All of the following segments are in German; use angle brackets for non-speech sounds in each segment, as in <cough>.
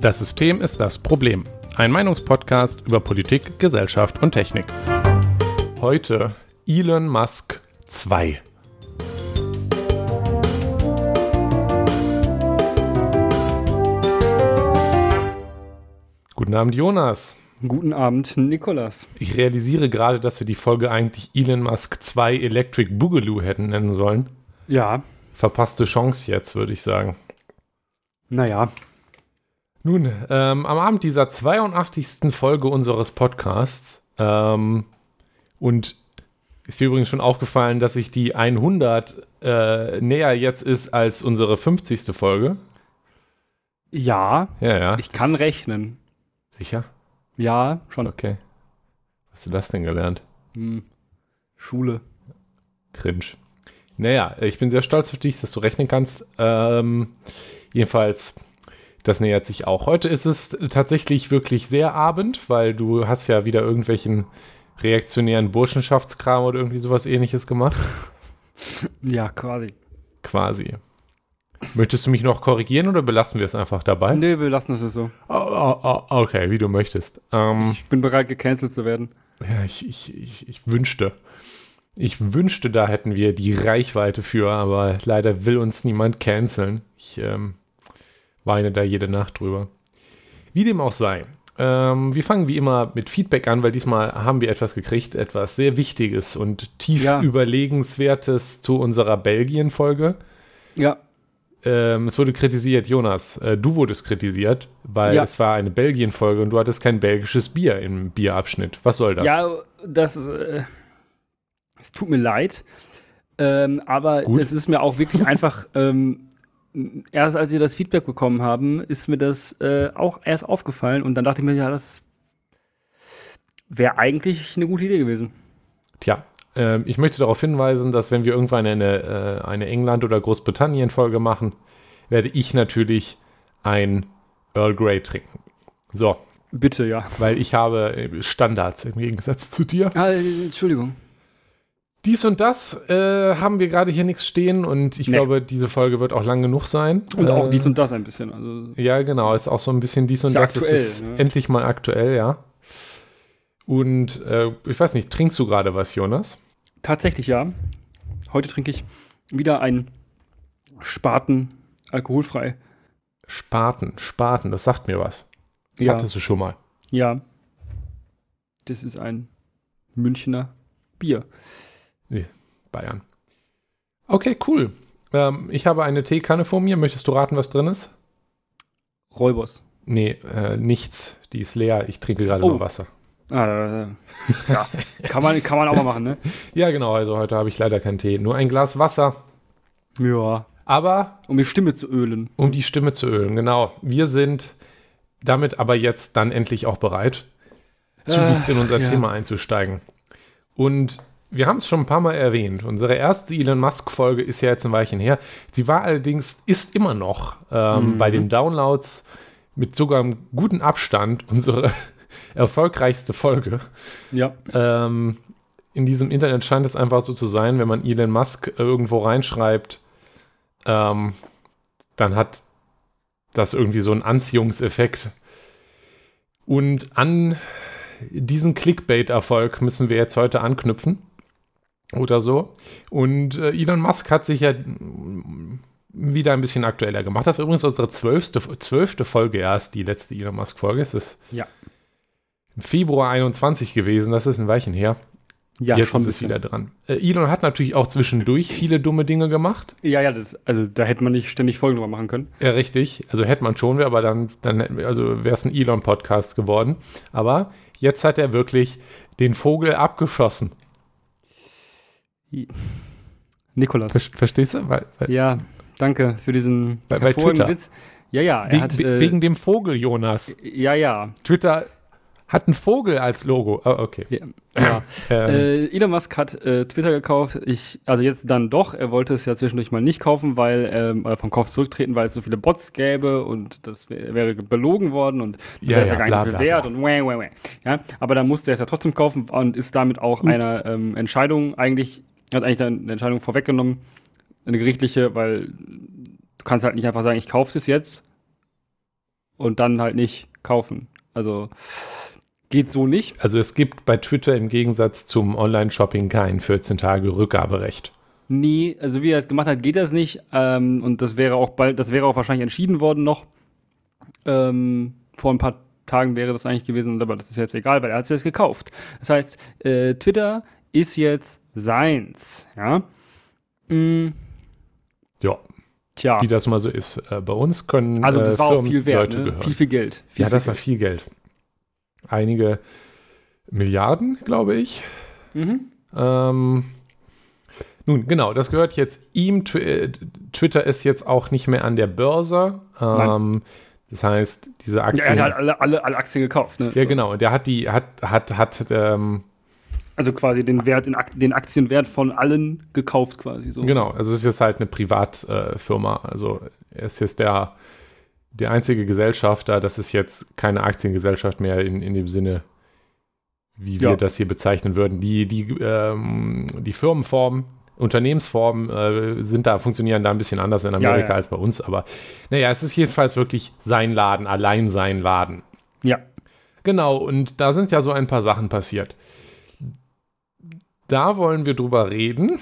Das System ist das Problem. Ein Meinungspodcast über Politik, Gesellschaft und Technik. Heute Elon Musk 2. Guten Abend, Jonas. Guten Abend, Nikolas. Ich realisiere gerade, dass wir die Folge eigentlich Elon Musk 2 Electric Boogaloo hätten nennen sollen. Ja. Verpasste Chance jetzt, würde ich sagen. Naja. Nun, ähm, am Abend dieser 82. Folge unseres Podcasts ähm, und ist dir übrigens schon aufgefallen, dass sich die 100 äh, näher jetzt ist als unsere 50. Folge? Ja. Ja, ja. Ich kann rechnen. Sicher? Ja, schon. Okay. Was hast du das denn gelernt? Hm. Schule. Cringe. Naja, ich bin sehr stolz auf dich, dass du rechnen kannst. Ähm, jedenfalls, das nähert sich auch. Heute ist es tatsächlich wirklich sehr Abend, weil du hast ja wieder irgendwelchen reaktionären Burschenschaftskram oder irgendwie sowas ähnliches gemacht. <laughs> Ja, quasi. Quasi. Möchtest du mich noch korrigieren oder belassen wir es einfach dabei? Nee, wir lassen es so. Oh, oh, oh, okay, wie du möchtest. Ähm, Ich bin bereit, gecancelt zu werden. ja, ich, ich, ich, ich wünschte. Ich wünschte, da hätten wir die Reichweite für, aber leider will uns niemand canceln. Ich ähm, weine da jede Nacht drüber. Wie dem auch sei. Ähm, wir fangen wie immer mit Feedback an, weil diesmal haben wir etwas gekriegt, etwas sehr Wichtiges und tief Ja. überlegenswertes zu unserer Belgien-Folge. Ja. Ähm, es wurde kritisiert, Jonas, äh, du wurdest kritisiert, weil Ja. es war eine Belgien-Folge und du hattest kein belgisches Bier im Bierabschnitt. Was soll das? Ja, das. Äh, es tut mir leid. Ähm, aber Gut. es ist mir auch wirklich einfach. Ähm, erst als wir das Feedback bekommen haben, ist mir das äh, auch erst aufgefallen und dann dachte ich mir, ja, das wäre eigentlich eine gute Idee gewesen. Tja, ähm, ich möchte darauf hinweisen, dass wenn wir irgendwann eine, äh, eine England- oder Großbritannien-Folge machen, werde ich natürlich ein Earl Grey trinken. So, Bitte, ja. weil ich habe äh, Standards im Gegensatz zu dir. Ah, äh, Entschuldigung. Dies und das äh, haben wir gerade hier nichts stehen und ich Nee. glaube, diese Folge wird auch lang genug sein. Und auch Äh, dies und das ein bisschen. Also, Ja, genau, ist auch so ein bisschen dies und das. aktuell, ist ne? endlich mal aktuell, ja. Und äh, ich weiß nicht, trinkst du gerade was, Jonas? tatsächlich ja. Heute trinke ich wieder ein Spaten alkoholfrei. Spaten, Spaten, das sagt mir was. Ja. Hattest du schon mal. Ja. Das ist ein Münchner Bier. Bayern. Okay, cool. Ähm, ich habe eine Teekanne vor mir. Möchtest du raten, was drin ist? Räubers. Nee, äh, nichts. Die ist leer. Ich trinke gerade Oh. nur Wasser. Ah, ja. kann, man, kann man auch mal machen, ne? <laughs> Ja, genau. Also heute habe ich leider keinen Tee. Nur ein Glas Wasser. Ja. Aber Um die Stimme zu ölen. um die Stimme zu ölen, genau. Wir sind damit aber jetzt dann endlich auch bereit, zügigst in unser ja. Thema einzusteigen. Und wir haben es schon ein paar Mal erwähnt. Unsere erste Elon Musk-Folge ist ja jetzt ein Weilchen her. Sie war allerdings, ist immer noch ähm, Mhm. bei den Downloads mit sogar einem guten Abstand unsere <laughs> erfolgreichste Folge. Ja. Ähm, in diesem Internet scheint es einfach so zu sein, wenn man Elon Musk irgendwo reinschreibt, ähm, dann hat das irgendwie so einen Anziehungseffekt. Und an diesen Clickbait-Erfolg müssen wir jetzt heute anknüpfen. Oder so. Und äh, Elon Musk hat sich ja wieder ein bisschen aktueller gemacht. Das war übrigens unsere zwölfte, zwölfte Folge erst, die letzte Elon Musk-Folge. Es ist Ja. im Februar 21 gewesen, das ist ein Weilchen her. Ja, Jetzt schon ist es wieder dran. Äh, Elon hat natürlich auch zwischendurch viele dumme Dinge gemacht. Ja, ja, das, also da hätte man nicht ständig Folgen drüber machen können. Ja, richtig. Also hätte man schon, aber dann, dann also wäre es ein Elon-Podcast geworden. Aber jetzt hat er wirklich den Vogel abgeschossen. Nikolas. Ver verstehst du? Weil, weil, Ja, danke für diesen Bei- bei Twitter. Witz. Ja, ja, er wegen, hat. we- Äh, wegen dem Vogel, Jonas. ja, ja. Twitter hat einen Vogel als Logo. Oh, okay. ja. ja. <laughs> Ähm, Äh, Elon Musk hat äh, Twitter gekauft. Ich, also jetzt dann doch. Er wollte es ja zwischendurch mal nicht kaufen, weil ähm, äh, vom Kauf zurücktreten, weil es so viele Bots gäbe und das wär, wäre belogen worden und Ja, wäre ja, gar bla, nicht bewährt bla. und wah, wah, wah. Ja, aber dann musste er es ja trotzdem kaufen und ist damit auch Ups. einer ähm, Entscheidung eigentlich, hat eigentlich dann eine Entscheidung vorweggenommen, eine gerichtliche, weil du kannst halt nicht einfach sagen, ich kaufe es jetzt und dann halt nicht kaufen. Also geht so nicht. Also es gibt bei Twitter im Gegensatz zum Online-Shopping kein 14 Tage Rückgaberecht. Nee, also wie er es gemacht hat, geht das nicht. Ähm, und das wäre auch bald, das wäre auch wahrscheinlich entschieden worden noch. Ähm, vor ein paar Tagen wäre das eigentlich gewesen, aber das ist jetzt egal, weil er hat es jetzt gekauft. Das heißt, äh, Twitter ist jetzt seins, ja. Mm, Ja, tja. wie das mal so ist. Äh, bei uns können Also das äh, war auch viel wert, ne? viel, viel Geld. Viel, ja, viel das war viel Geld. Einige Milliarden, glaube ich. Mhm. Ähm, nun, genau, das gehört jetzt ihm. Äh, Twitter ist jetzt auch nicht mehr an der Börse. Ähm, das heißt, diese Ja, Aktien. er hat alle, alle, alle Aktien gekauft, ne? ja, genau. Der hat die, hat, hat, hat, ähm, Also quasi den Wert, den, Ak den Aktienwert von allen gekauft quasi so. genau. Also es ist jetzt halt eine Privatfirma. Äh, also er ist jetzt der, der einzige Gesellschafter. Das ist jetzt keine Aktiengesellschaft mehr in, in dem Sinne, wie wir Ja. das hier bezeichnen würden. Die, die, ähm, die Firmenform, Unternehmensformen äh, sind da, funktionieren da ein bisschen anders in Amerika ja. als bei uns. Aber naja, es ist jedenfalls wirklich sein Laden, allein sein Laden. Ja. Genau, und da sind ja so ein paar Sachen passiert. Da wollen wir drüber reden.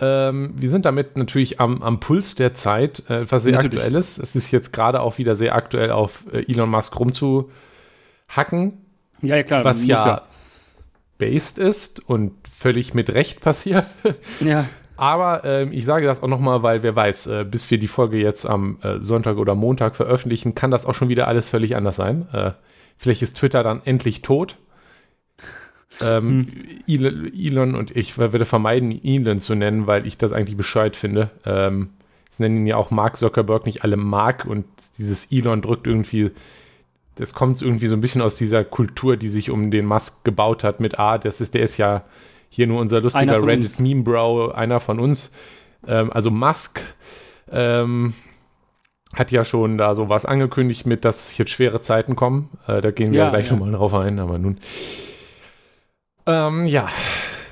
Ähm, wir sind damit natürlich am, am Puls der Zeit, äh, was sehr Natürlich. ist. Es ist jetzt gerade auch wieder sehr aktuell, auf äh, Elon Musk rumzuhacken, Ja, ja, klar. was muss ja based ist und völlig mit Recht passiert. <laughs> Ja, Aber ähm, ich sage das auch nochmal, weil wer weiß, äh, bis wir die Folge jetzt am äh, Sonntag oder Montag veröffentlichen, kann das auch schon wieder alles völlig anders sein. Äh, vielleicht ist Twitter dann endlich tot. Ähm, Elon, Elon und ich werde vermeiden, Elon zu nennen, weil ich das eigentlich bescheuert finde. Ähm, es nennen ihn ja auch Mark Zuckerberg, nicht alle Mark und dieses Elon drückt irgendwie, das kommt irgendwie so ein bisschen aus dieser Kultur, die sich um den Musk gebaut hat mit A, das ist, der ist ja hier nur unser lustiger von uns. Reddit-Meme-Bro, einer von uns. Ähm, also Musk ähm, hat ja schon da sowas angekündigt mit, dass jetzt schwere Zeiten kommen. Äh, da gehen wir Ja, gleich ja. nochmal drauf ein, aber nun. Ähm, ja,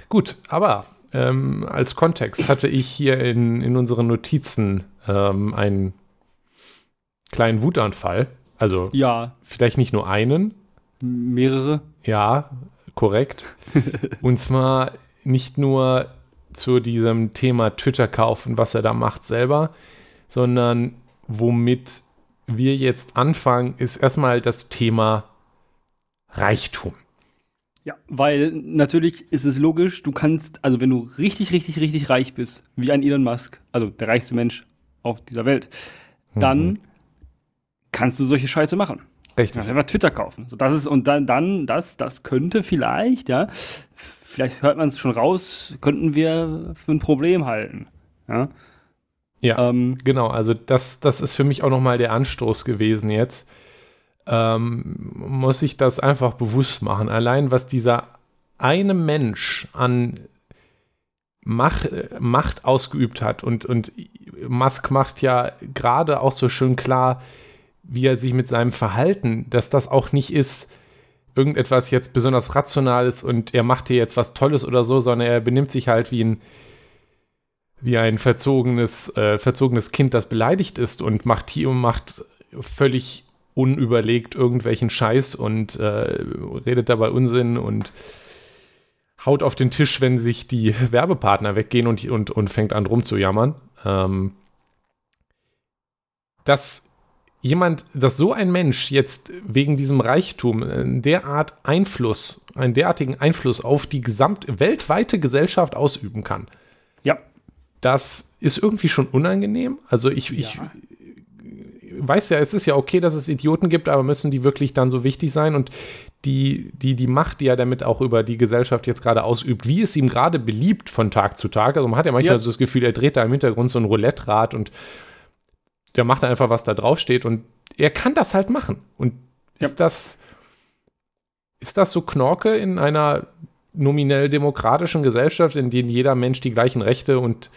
gut, aber ähm, als Kontext hatte ich hier in, in unseren Notizen ähm, einen kleinen Wutanfall. Also ja, vielleicht nicht nur einen, mehrere. ja, korrekt. <laughs> Und zwar nicht nur zu diesem Thema Twitter kaufen, was er da macht selber, sondern womit wir jetzt anfangen, ist erstmal das Thema Reichtum. Ja, weil natürlich ist es logisch, du kannst, also wenn du richtig, richtig, richtig reich bist, wie ein Elon Musk, also der reichste Mensch auf dieser Welt, dann Mhm. kannst du solche Scheiße machen. Richtig. Ja, einfach Twitter kaufen. So, das ist, und dann, dann, das, das könnte vielleicht, ja, vielleicht hört man es schon raus, könnten wir für ein Problem halten. Ja. Ja. Ähm, Genau, also das, das ist für mich auch nochmal der Anstoß gewesen jetzt. Ähm, muss ich das einfach bewusst machen. Allein was dieser eine Mensch an Macht, Macht ausgeübt hat und, und Musk macht ja gerade auch so schön klar, wie er sich mit seinem Verhalten, dass das auch nicht ist, irgendetwas jetzt besonders Rationales und er macht hier jetzt was Tolles oder so, sondern er benimmt sich halt wie ein wie ein verzogenes, äh, verzogenes Kind, das beleidigt ist und macht hier und macht völlig unüberlegt irgendwelchen Scheiß und äh, redet dabei Unsinn und haut auf den Tisch, wenn sich die Werbepartner weggehen und, und, und fängt an rumzujammern. Ähm, dass jemand, dass so ein Mensch jetzt wegen diesem Reichtum einen derart Einfluss, einen derartigen Einfluss auf die gesamte weltweite Gesellschaft ausüben kann, ja. das ist irgendwie schon unangenehm. Also ich, ich Ja. Weiß ja, es ist ja okay, dass es Idioten gibt, aber müssen die wirklich dann so wichtig sein? Und die, die, die Macht, die er damit auch über die Gesellschaft jetzt gerade ausübt, wie es ihm gerade beliebt von Tag zu Tag. Also man hat ja manchmal Ja. so das Gefühl, er dreht da im Hintergrund so ein Roulette-Rad und der macht einfach, was da drauf steht. Und er kann das halt machen. Und Ja. ist das ist das so Knorke in einer nominell demokratischen Gesellschaft, in der jeder Mensch die gleichen Rechte und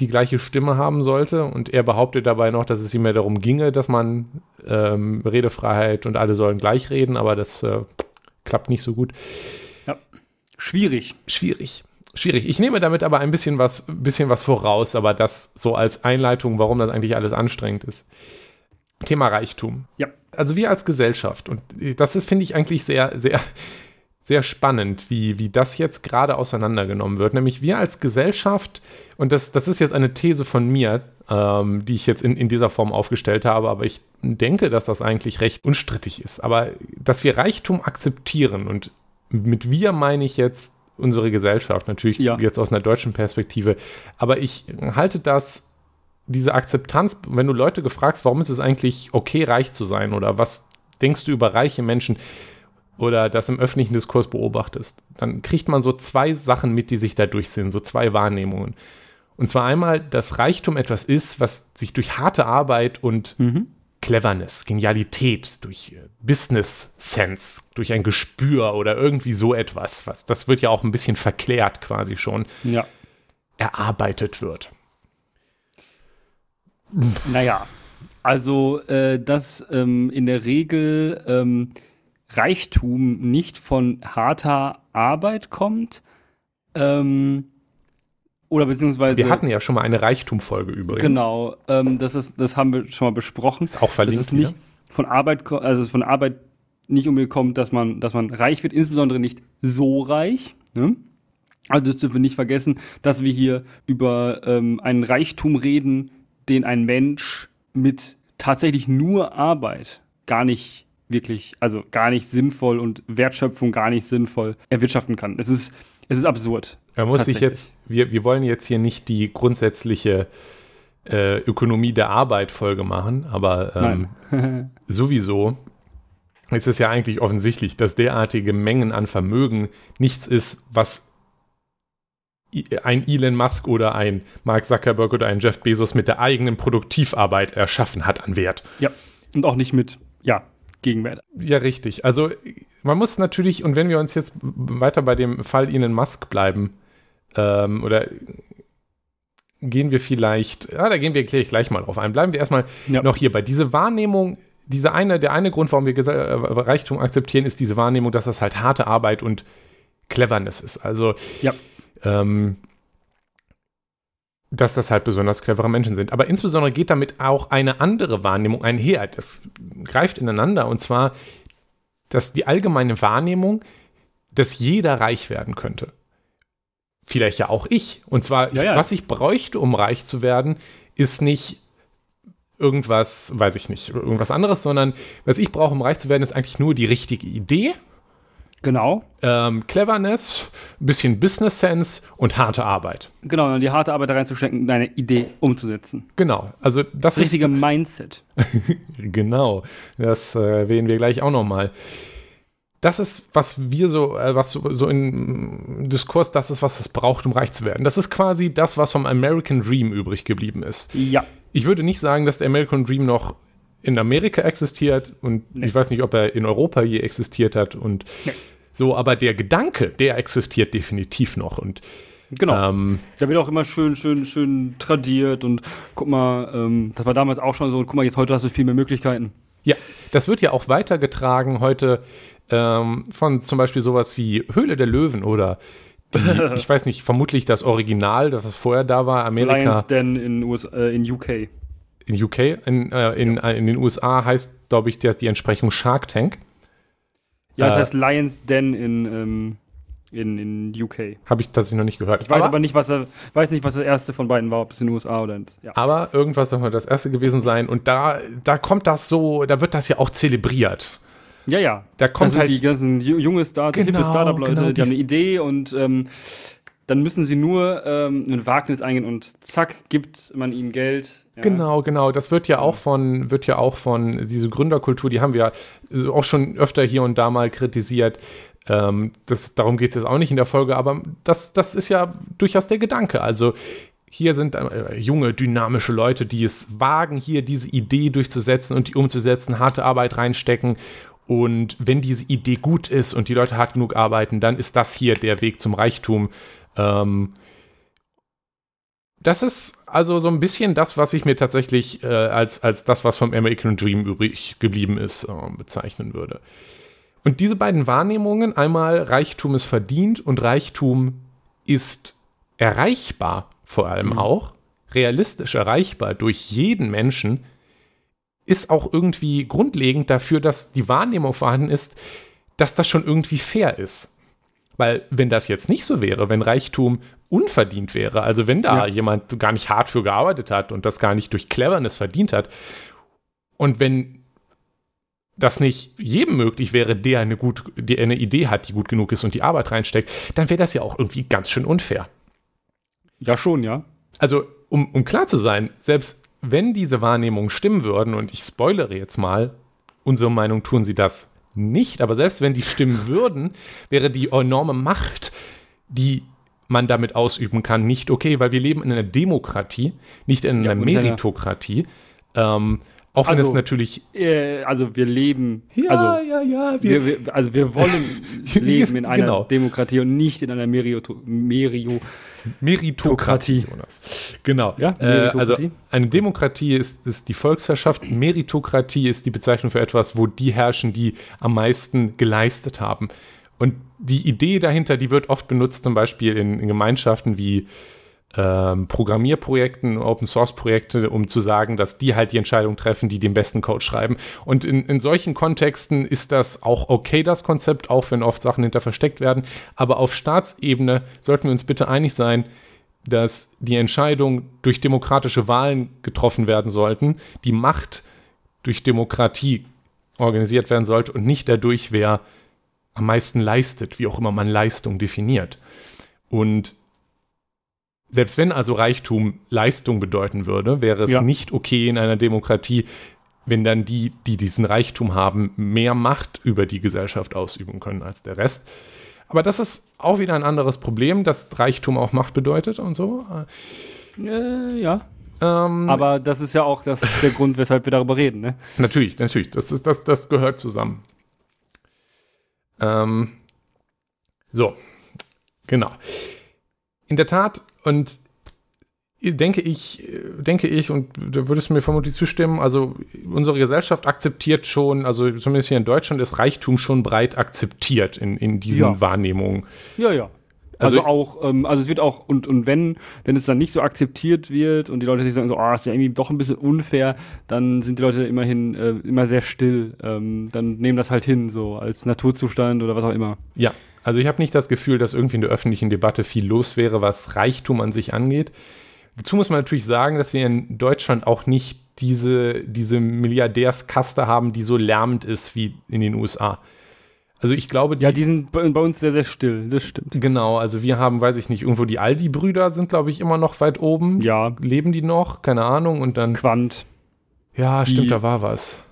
die gleiche Stimme haben sollte? Und er behauptet dabei noch, dass es ihm mehr darum ginge, dass man ähm, Redefreiheit und alle sollen gleich reden, aber das äh, klappt nicht so gut. Schwierig. Schwierig. Schwierig. Ich nehme damit aber ein bisschen was, bisschen was voraus, aber das so als Einleitung, warum das eigentlich alles anstrengend ist. Thema Reichtum. Ja. Also wir als Gesellschaft, und das ist, finde ich, eigentlich sehr, sehr, sehr spannend, wie, wie das jetzt gerade auseinandergenommen wird. Nämlich wir als Gesellschaft, und das, das ist jetzt eine These von mir, ähm, die ich jetzt in, in dieser Form aufgestellt habe, aber ich denke, dass das eigentlich recht unstrittig ist. Aber dass wir Reichtum akzeptieren, und mit wir meine ich jetzt unsere Gesellschaft, natürlich Ja. jetzt aus einer deutschen Perspektive, aber ich halte das diese Akzeptanz, wenn du Leute gefragst, warum ist es eigentlich okay, reich zu sein oder was denkst du über reiche Menschen oder das im öffentlichen Diskurs beobachtest, dann kriegt man so zwei Sachen mit, die sich da durchsehen, so zwei Wahrnehmungen. Und zwar einmal, dass Reichtum etwas ist, was sich durch harte Arbeit und Cleverness, Genialität, durch äh, Business Sense, durch ein Gespür oder irgendwie so etwas, was das wird ja auch ein bisschen verklärt quasi schon, Ja. erarbeitet wird. Naja, also äh, dass ähm, in der Regel ähm, Reichtum nicht von harter Arbeit kommt, ähm, oder beziehungsweise Wir hatten ja schon mal eine Reichtumfolge übrigens. genau, ähm, das ist, das haben wir schon mal besprochen. Ist auch verlinkt dass es nicht von Arbeit, also es von Arbeit nicht unbedingt kommt, dass man, dass man reich wird, insbesondere nicht so reich. Ne? Also das dürfen wir nicht vergessen, dass wir hier über ähm, einen Reichtum reden, den ein Mensch mit tatsächlich nur Arbeit gar nicht wirklich, also gar nicht sinnvoll und Wertschöpfung gar nicht sinnvoll erwirtschaften kann. Es ist, es ist absurd. Man muss sich jetzt, wir, wir wollen jetzt hier nicht die grundsätzliche äh, Ökonomie der Arbeit Folge machen, aber ähm, <laughs> sowieso ist es ja eigentlich offensichtlich, dass derartige Mengen an Vermögen nichts ist, was ein Elon Musk oder ein Mark Zuckerberg oder ein Jeff Bezos mit der eigenen Produktivarbeit erschaffen hat an Wert. Ja. Und auch nicht mit, ja, Gegenwert. Ja, richtig. Also man muss natürlich, und wenn wir uns jetzt weiter bei dem Fall Elon Musk bleiben, ähm, oder gehen wir vielleicht, ja, da gehen wir gleich, gleich mal drauf ein. Bleiben wir erstmal Ja. noch hier bei dieser Wahrnehmung, diese eine, der eine Grund, warum wir Gese- äh, Reichtum akzeptieren, ist diese Wahrnehmung, dass das halt harte Arbeit und Cleverness ist. Also Ja. ähm, dass das halt besonders clevere Menschen sind. Aber insbesondere geht damit auch eine andere Wahrnehmung einher. Das greift ineinander und zwar, dass die allgemeine Wahrnehmung, dass jeder reich werden könnte. Vielleicht ja auch ich. Und zwar, Ja, ja. was ich bräuchte, um reich zu werden, ist nicht irgendwas, weiß ich nicht, irgendwas anderes, sondern was ich brauche, um reich zu werden, ist eigentlich nur die richtige Idee, Genau. ähm, Cleverness, ein bisschen Business Sense und harte Arbeit. Genau, und die harte Arbeit da reinzustecken, deine Idee umzusetzen. Genau, also das richtige Mindset. ist <laughs> genau. Das äh, erwähnen wir gleich auch noch mal. Das ist, was wir so, äh, was so, so im Diskurs, das ist, was es braucht, um reich zu werden. Das ist quasi das, was vom American Dream übrig geblieben ist. Ja. Ich würde nicht sagen, dass der American Dream noch in Amerika existiert und Nee. ich weiß nicht, ob er in Europa je existiert hat und Nee. so, aber der Gedanke, der existiert definitiv noch und Genau. ähm, Da wird auch immer schön, schön, schön tradiert und guck mal, ähm, das war damals auch schon so und guck mal, jetzt heute hast du viel mehr Möglichkeiten. Ja, das wird ja auch weitergetragen heute ähm, von zum Beispiel sowas wie Höhle der Löwen oder die, <laughs> ich weiß nicht, vermutlich das Original, das was vorher da war, Amerika Lions Den in, US, äh, in UK. In UK, in, äh, in, äh, in den USA heißt, glaube ich, der, die Entsprechung Shark Tank. Ja, das Äh, heißt Lions Den in, ähm, in, in UK. Habe ich tatsächlich noch nicht gehört. Ich weiß aber, nicht, was er, weiß nicht, was das erste von beiden war, ob es in den USA oder in, ja. aber irgendwas soll mal das erste gewesen sein und da, da kommt das so, da wird das ja auch zelebriert. Ja, ja. Da kommt sind halt- die ganzen ju- junge Start Genau, hippe Startup-Leute, genau, die die- haben eine Idee und ähm, dann müssen sie nur ähm, ein Wagnis eingehen und zack, gibt man ihnen Geld. Ja. Genau, genau. Das wird ja auch von, wird ja auch von diese Gründerkultur, die haben wir ja auch schon öfter hier und da mal kritisiert. Ähm, das, darum geht es jetzt auch nicht in der Folge, aber das, das ist ja durchaus der Gedanke. Also hier sind äh, junge, dynamische Leute, die es wagen, hier diese Idee durchzusetzen und die umzusetzen, harte Arbeit reinstecken. Und wenn diese Idee gut ist und die Leute hart genug arbeiten, dann ist das hier der Weg zum Reichtum. Ähm, das ist also so ein bisschen das, was ich mir tatsächlich äh, als, als das, was vom American Dream übrig geblieben ist, äh, bezeichnen würde. Und diese beiden Wahrnehmungen, einmal Reichtum ist verdient und Reichtum ist erreichbar, vor allem auch, realistisch erreichbar durch jeden Menschen, ist auch irgendwie grundlegend dafür, dass die Wahrnehmung vorhanden ist, dass das schon irgendwie fair ist. Weil wenn das jetzt nicht so wäre, wenn Reichtum unverdient wäre, also wenn da ja. jemand gar nicht hart für gearbeitet hat und das gar nicht durch Cleverness verdient hat, und wenn das nicht jedem möglich wäre, der eine, gut, der eine Idee hat, die gut genug ist und die Arbeit reinsteckt, dann wäre das ja auch irgendwie ganz schön unfair. Ja, schon, ja. Also, um, um klar zu sein, selbst wenn diese Wahrnehmungen stimmen würden, und ich spoilere jetzt mal, unsere Meinung tun sie das nicht, aber selbst wenn die stimmen <laughs> würden, wäre die enorme Macht, die man damit ausüben kann, nicht okay, weil wir leben in einer Demokratie, nicht in einer ja, Meritokratie. Ähm, auch wenn also, es natürlich. Äh, also wir leben. Ja, also, ja, ja. Wir, wir, also wir wollen <laughs> leben in einer genau. Demokratie und nicht in einer Merito, Merio, Meritokratie. Genau. Ja, äh, also eine Demokratie ist, ist die Volksherrschaft. Meritokratie ist die Bezeichnung für etwas, wo die herrschen, die am meisten geleistet haben. Und die Idee dahinter, die wird oft benutzt, zum Beispiel in, in Gemeinschaften wie ähm, Programmierprojekten, Open Source Projekte, um zu sagen, dass die halt die Entscheidung treffen, die den besten Code schreiben. Und in, in solchen Kontexten ist das auch okay, das Konzept, auch wenn oft Sachen hinter versteckt werden. Aber auf Staatsebene sollten wir uns bitte einig sein, dass die Entscheidungen durch demokratische Wahlen getroffen werden sollten, die Macht durch Demokratie organisiert werden sollte und nicht dadurch, wer am meisten leistet, wie auch immer man Leistung definiert. Und selbst wenn also Reichtum Leistung bedeuten würde, wäre es ja. nicht okay in einer Demokratie, wenn dann die, die diesen Reichtum haben, mehr Macht über die Gesellschaft ausüben können als der Rest. Aber das ist auch wieder ein anderes Problem, dass Reichtum auch Macht bedeutet und so. Äh, ja. Ähm, Aber das ist ja auch das, der Grund, weshalb wir darüber reden, ne? Natürlich, natürlich. Das, ist, das, das gehört zusammen. Ähm, so, genau. In der Tat und denke ich, denke ich, und da würdest du mir vermutlich zustimmen, also unsere Gesellschaft akzeptiert schon, also zumindest hier in Deutschland ist Reichtum schon breit akzeptiert in, in diesen ja. Wahrnehmungen. Ja, ja. Also, also auch, ähm, also es wird auch, und, und wenn, wenn es dann nicht so akzeptiert wird und die Leute sich sagen so, ah, oh, ist ja irgendwie doch ein bisschen unfair, dann sind die Leute immerhin äh, immer sehr still. Ähm, dann nehmen das halt hin, so als Naturzustand oder was auch immer. Ja, also ich habe nicht das Gefühl, dass irgendwie in der öffentlichen Debatte viel los wäre, was Reichtum an sich angeht. Dazu muss man natürlich sagen, dass wir in Deutschland auch nicht diese, diese Milliardärskaste haben, die so lärmend ist wie in den USA. Also ich glaube, die, ja, die sind bei, uns sehr, sehr still, das stimmt. Genau, also wir haben, weiß ich nicht, irgendwo die Aldi-Brüder sind, glaube ich, immer noch weit oben. Ja. Leben die noch? Keine Ahnung. Und dann. Quant. Ja, stimmt, die, da war was.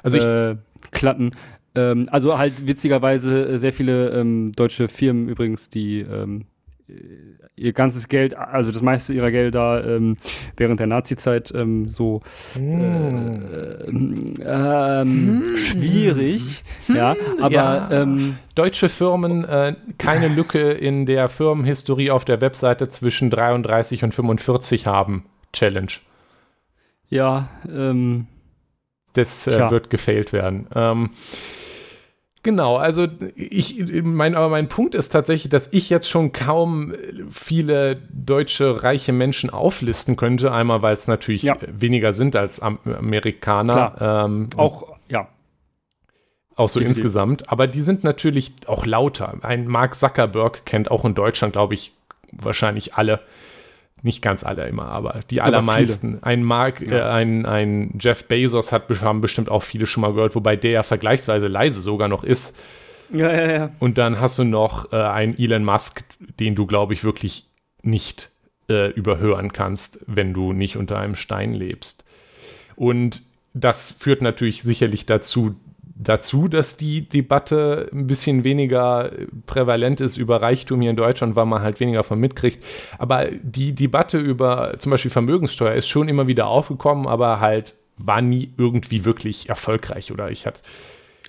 Also äh, ich. Klatten. Ähm, also halt witzigerweise äh, sehr viele ähm, deutsche Firmen übrigens, die ähm, äh, ihr ganzes Geld, also das meiste ihrer Gelder ähm, während der Nazi-Zeit ähm, so mm. äh, ähm, mm. schwierig, mm. ja, aber ja. Ähm, deutsche Firmen äh, keine Lücke in der Firmenhistorie auf der Webseite zwischen 33 und 45 haben. Challenge. Ja, ähm, das äh, wird gefailt werden. Ähm, Genau, also ich, mein, aber mein Punkt ist tatsächlich, dass ich jetzt schon kaum viele deutsche reiche Menschen auflisten könnte. Einmal, weil es natürlich ja. weniger sind als Amerikaner. Ähm, auch, ja. Auch so Definitiv. insgesamt. Aber die sind natürlich auch lauter. Ein Mark Zuckerberg kennt auch in Deutschland, glaube ich, wahrscheinlich alle nicht ganz alle immer, aber die aber allermeisten. Viele. Ein Mark, ja. äh, ein, ein Jeff Bezos hat haben bestimmt auch viele schon mal gehört, wobei der ja vergleichsweise leise sogar noch ist. Ja, ja, ja. Und dann hast du noch äh, einen Elon Musk, den du, glaube ich, wirklich nicht äh, überhören kannst, wenn du nicht unter einem Stein lebst. Und das führt natürlich sicherlich dazu, dazu, dass die Debatte ein bisschen weniger prävalent ist über Reichtum hier in Deutschland, weil man halt weniger von mitkriegt. Aber die Debatte über zum Beispiel Vermögenssteuer ist schon immer wieder aufgekommen, aber halt war nie irgendwie wirklich erfolgreich. Oder ich hatte.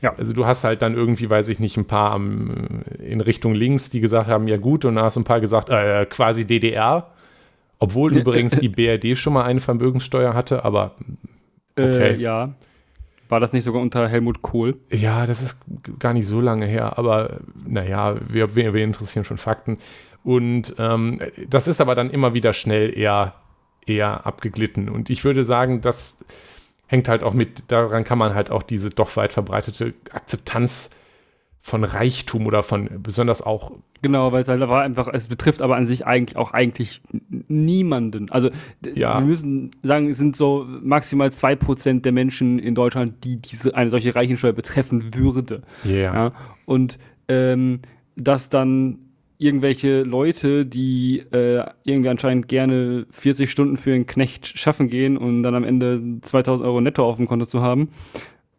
Ja. Also du hast halt dann irgendwie, weiß ich nicht, ein paar um, in Richtung links, die gesagt haben, ja gut, und dann hast du ein paar gesagt, äh, quasi DDR. Obwohl übrigens die BRD schon mal eine Vermögenssteuer hatte, aber äh, okay. Äh, ja. War das nicht sogar unter Helmut Kohl? Ja, das ist gar nicht so lange her, aber naja, wir, wir, wir interessieren schon Fakten. Und ähm, das ist aber dann immer wieder schnell eher, eher abgeglitten. Und ich würde sagen, dass hängt halt auch mit, daran kann man halt auch diese doch weit verbreitete Akzeptanz von Reichtum oder von besonders auch. Genau, weil es halt aber einfach, es betrifft aber an sich eigentlich auch eigentlich niemanden. Also ja. wir müssen sagen, es sind so maximal zwei Prozent der Menschen in Deutschland, die diese eine solche Reichensteuer betreffen würde. Yeah. Ja. Und ähm, dass dann irgendwelche Leute, die äh, irgendwie anscheinend gerne 40 Stunden für einen Knecht schaffen gehen und dann am Ende 2000 Euro netto auf dem Konto zu haben,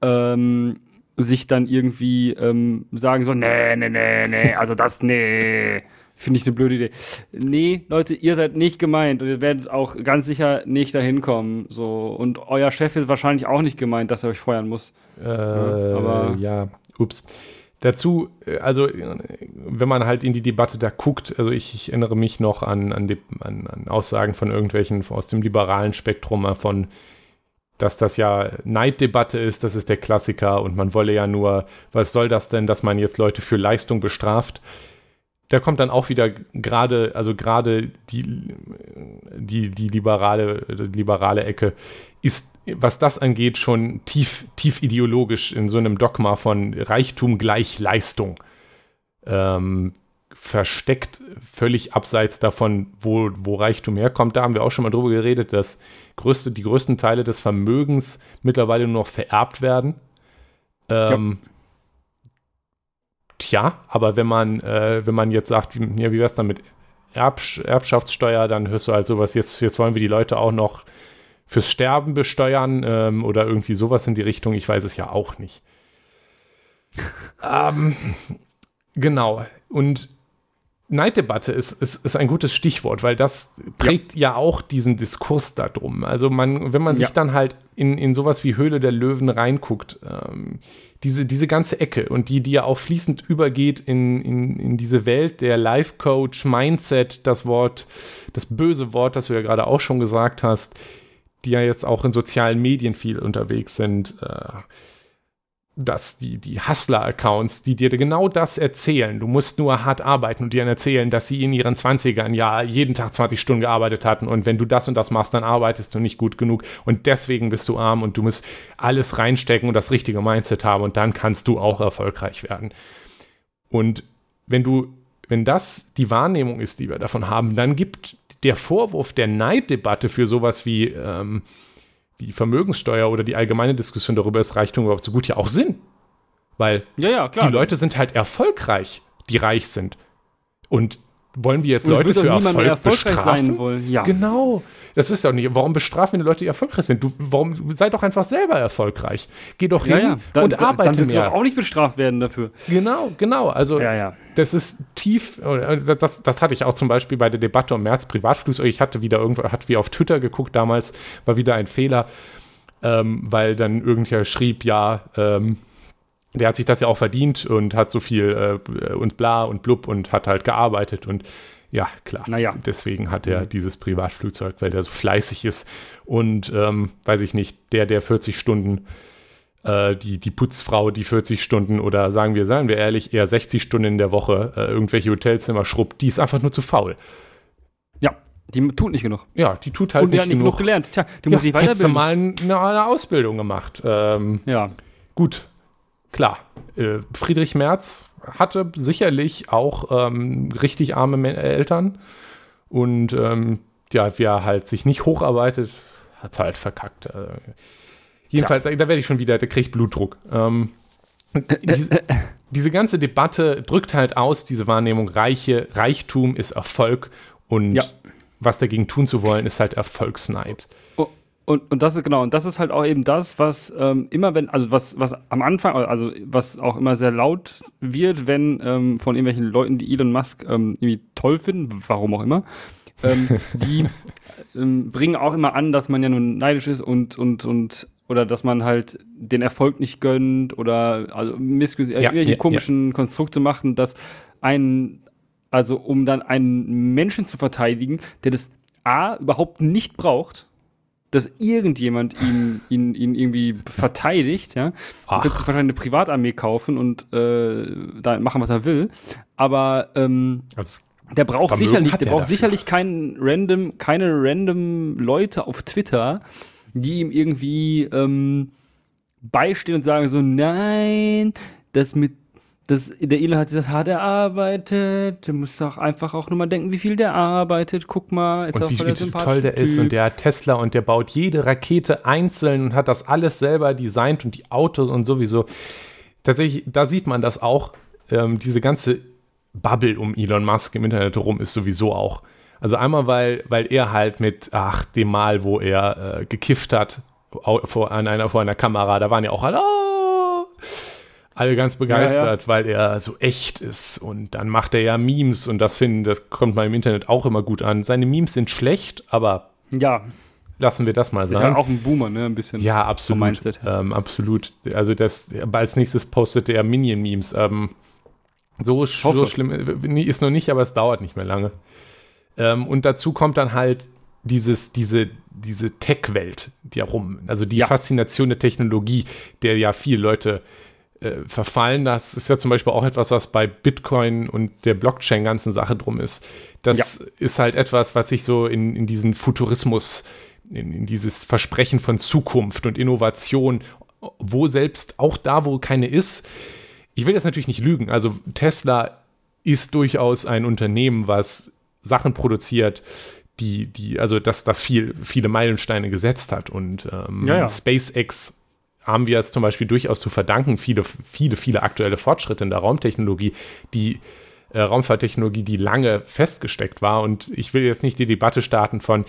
ähm, sich dann irgendwie ähm, sagen so, nee, nee, nee, nee, also das, nee, finde ich eine blöde Idee. Nee, Leute, ihr seid nicht gemeint und ihr werdet auch ganz sicher nicht dahin kommen. So. Und euer Chef ist wahrscheinlich auch nicht gemeint, dass er euch feuern muss. Äh, ja, aber ja, ups. Dazu, äh, also wenn man halt in die Debatte da guckt, also ich, ich erinnere mich noch an, an, die, an, an, Aussagen von irgendwelchen aus dem liberalen Spektrum von dass das ja Neiddebatte ist, das ist der Klassiker und man wolle ja nur, was soll das denn, dass man jetzt Leute für Leistung bestraft? Da kommt dann auch wieder gerade, also gerade die, die, die liberale, liberale Ecke ist, was das angeht, schon tief, tief ideologisch in so einem Dogma von Reichtum gleich Leistung. Ähm, versteckt, völlig abseits davon, wo, wo Reichtum herkommt. Da haben wir auch schon mal drüber geredet, dass größte, die größten Teile des Vermögens mittlerweile nur noch vererbt werden. Ähm, ja. Tja, aber wenn man, äh, wenn man jetzt sagt, wie, ja, wie wäre es dann mit Erbsch Erbschaftssteuer, dann hörst du halt sowas, jetzt, jetzt wollen wir die Leute auch noch fürs Sterben besteuern ähm, oder irgendwie sowas in die Richtung. Ich weiß es ja auch nicht. <laughs> ähm, genau. Und Neiddebatte ist, ist, ist ein gutes Stichwort, weil das prägt ja, ja auch diesen Diskurs darum. Also man, wenn man sich ja. dann halt in, in sowas wie Höhle der Löwen reinguckt, ähm, diese, diese ganze Ecke und die, die ja auch fließend übergeht in, in, in diese Welt der Life-Coach, Mindset, das Wort, das böse Wort, das du ja gerade auch schon gesagt hast, die ja jetzt auch in sozialen Medien viel unterwegs sind, äh, dass die, die Hustler-Accounts, die dir genau das erzählen, du musst nur hart arbeiten und dir erzählen, dass sie in ihren 20ern ja jeden Tag 20 Stunden gearbeitet hatten. Und wenn du das und das machst, dann arbeitest du nicht gut genug. Und deswegen bist du arm und du musst alles reinstecken und das richtige Mindset haben. Und dann kannst du auch erfolgreich werden. Und wenn du, wenn das die Wahrnehmung ist, die wir davon haben, dann gibt der Vorwurf der Neiddebatte für sowas wie ähm, die Vermögenssteuer oder die allgemeine Diskussion darüber, ist Reichtum überhaupt so gut, ja auch Sinn. Weil ja, ja, die Leute sind halt erfolgreich, die reich sind. Und wollen wir jetzt Leute für Erfolg bestrafen? Wollen. Ja. Genau. Das ist doch nicht. Warum bestrafen wir die Leute, die erfolgreich sind? Du, warum sei doch einfach selber erfolgreich? Geh doch ja, hin ja. Dann, und arbeite dann mehr. Dann doch auch nicht bestraft werden dafür. Genau, genau. Also ja, das ist tief. Das, das hatte ich auch zum Beispiel bei der Debatte um März Privatflugzeug. Ich hatte wieder irgendwo, hat wie auf Twitter geguckt damals, war wieder ein Fehler, ähm, weil dann irgendwer schrieb, ja. Ähm, der hat sich das ja auch verdient und hat so viel äh, und bla und blub und hat halt gearbeitet und ja, klar. Naja. Deswegen hat er mhm. dieses Privatflugzeug, weil der so fleißig ist und, ähm, weiß ich nicht, der, der 40 Stunden, äh, die, die Putzfrau, die 40 Stunden oder sagen wir, sagen wir ehrlich, eher 60 Stunden in der Woche äh, irgendwelche Hotelzimmer schrubbt, die ist einfach nur zu faul. Ja, die tut nicht genug. Ja, die tut halt und nicht, die hat nicht genug. gelernt. Tja, die ja, muss sich weiterbilden. mal eine, eine Ausbildung gemacht. Ähm, ja. Gut, klar. Äh, Friedrich Merz hatte sicherlich auch ähm, richtig arme Eltern. Und ähm, ja, wer halt sich nicht hocharbeitet, hat halt verkackt. Äh, jedenfalls, Tja. da werde ich schon wieder, der kriegt Blutdruck. Ähm, diese, diese, ganze Debatte drückt halt aus, diese Wahrnehmung, Reiche, Reichtum ist Erfolg und ja. was dagegen tun zu wollen, ist halt Erfolgsneid. Und, und das ist genau, und das ist halt auch eben das, was ähm, immer wenn, also was, was am Anfang, also was auch immer sehr laut wird, wenn ähm, von irgendwelchen Leuten, die Elon Musk ähm, irgendwie toll finden, warum auch immer, ähm, <laughs> die ähm, bringen auch immer an, dass man ja nun neidisch ist und, und, und oder dass man halt den Erfolg nicht gönnt oder also missgünstig, ja, irgendwelche ja, komischen ja. Konstrukte machen, dass ein, also um dann einen Menschen zu verteidigen, der das A überhaupt nicht braucht, dass irgendjemand ihn, ihn, ihn irgendwie verteidigt, ja. Er könnte sich wahrscheinlich eine Privatarmee kaufen und äh, da machen, was er will. Aber ähm, also der braucht Vermögen sicherlich, der braucht dafür. sicherlich keinen random, keine random Leute auf Twitter, die ihm irgendwie ähm, beistehen und sagen so, nein, das mit das, der Elon hat sich das hart erarbeitet. Du musst auch einfach auch nur mal denken, wie viel der arbeitet. Guck mal, ist und wie, wie toll der typ. ist. Und der hat Tesla und der baut jede Rakete einzeln und hat das alles selber designt und die Autos und sowieso. Tatsächlich, da sieht man das auch. Ähm, diese ganze Bubble um Elon Musk im Internet herum ist sowieso auch. Also einmal, weil, weil er halt mit, ach, dem Mal, wo er äh, gekifft hat, vor, an einer, vor einer Kamera, da waren ja auch alle, oh, alle ganz begeistert, ja, ja. weil er so echt ist. Und dann macht er ja Memes und das finden, das kommt man im Internet auch immer gut an. Seine Memes sind schlecht, aber ja. lassen wir das mal sagen. Ist ja auch ein Boomer, ne? Ein bisschen. Ja, absolut. Ähm, absolut. Also das, als nächstes postete er Minion-Memes. Ähm, so, so schlimm ist noch nicht, aber es dauert nicht mehr lange. Ähm, und dazu kommt dann halt dieses, diese, diese Tech-Welt, die herum, also die ja. Faszination der Technologie, der ja viele Leute äh, verfallen. Das ist ja zum Beispiel auch etwas, was bei Bitcoin und der Blockchain-ganzen Sache drum ist. Das ja. ist halt etwas, was sich so in, in diesen Futurismus, in, in dieses Versprechen von Zukunft und Innovation, wo selbst auch da, wo keine ist, ich will jetzt natürlich nicht lügen. Also Tesla ist durchaus ein Unternehmen, was Sachen produziert, die, die, also dass das viel, viele Meilensteine gesetzt hat. Und ähm, ja, ja. SpaceX haben wir jetzt zum Beispiel durchaus zu verdanken, viele, viele, viele aktuelle Fortschritte in der Raumtechnologie, die äh, Raumfahrttechnologie, die lange festgesteckt war. Und ich will jetzt nicht die Debatte starten von,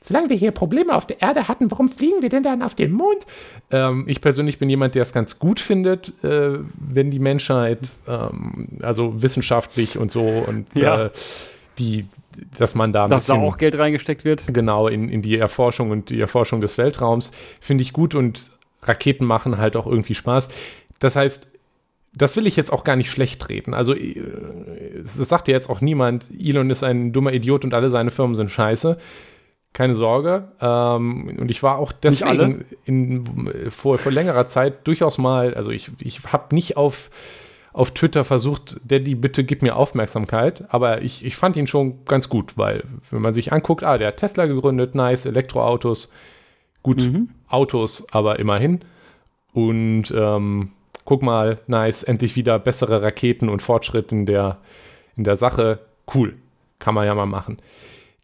solange wir hier Probleme auf der Erde hatten, warum fliegen wir denn dann auf den Mond? Ähm, ich persönlich bin jemand, der es ganz gut findet, äh, wenn die Menschheit, ähm, also wissenschaftlich und so und ja. äh, die, dass man da dass bisschen, da auch Geld reingesteckt wird. Genau, in, in die Erforschung und die Erforschung des Weltraums, finde ich gut und Raketen machen halt auch irgendwie Spaß. Das heißt, das will ich jetzt auch gar nicht schlecht reden. Also, äh, es sagt ja jetzt auch niemand, Elon ist ein dummer Idiot und alle seine Firmen sind scheiße. Keine Sorge. Ähm, und ich war auch deswegen in, vor, vor längerer Zeit durchaus mal, also ich, ich habe nicht auf auf Twitter versucht, Daddy, bitte gib mir Aufmerksamkeit. Aber ich, ich fand ihn schon ganz gut, weil wenn man sich anguckt, ah, der hat Tesla gegründet, nice, Elektroautos, gut, mhm. Autos, aber immerhin. Und ähm, guck mal, nice, endlich wieder bessere Raketen und Fortschritt in der, in der Sache. Cool, kann man ja mal machen.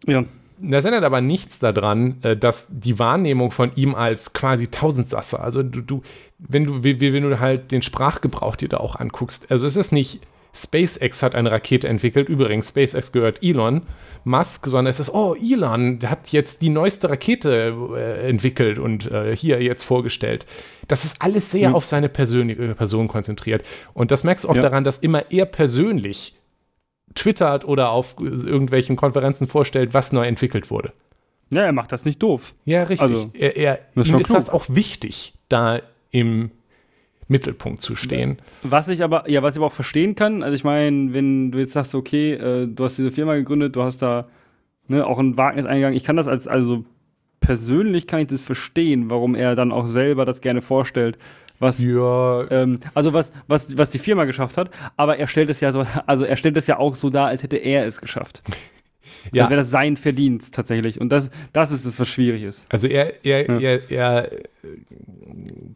Ja. Das ändert aber nichts daran, äh, dass die Wahrnehmung von ihm als quasi Tausendsasser, also du, du wenn du, wenn du halt den Sprachgebrauch dir da auch anguckst, also es ist nicht SpaceX hat eine Rakete entwickelt, übrigens, SpaceX gehört Elon Musk, sondern es ist, oh, Elon hat jetzt die neueste Rakete äh, entwickelt und äh, hier jetzt vorgestellt. Das ist alles sehr mhm. auf seine persönliche Person konzentriert. Und das merkst du auch ja. daran, dass immer er persönlich twittert oder auf irgendwelchen Konferenzen vorstellt, was neu entwickelt wurde. Ja, er macht das nicht doof. Ja, richtig. Also, er, er, ist, ist das auch wichtig, da im Mittelpunkt zu stehen. Was ich aber, ja, was ich aber auch verstehen kann, also ich meine, wenn du jetzt sagst, okay, äh, du hast diese Firma gegründet, du hast da ne, auch ein Wagnis eingegangen, ich kann das als, also persönlich kann ich das verstehen, warum er dann auch selber das gerne vorstellt, was, ja. ähm, also was, was, was die Firma geschafft hat, aber er stellt es ja so, also er stellt es ja auch so dar, als hätte er es geschafft. Ja. Also wäre das sein Verdienst tatsächlich. Und das, das ist es, was schwierig ist. Also er, er, ja. er, er,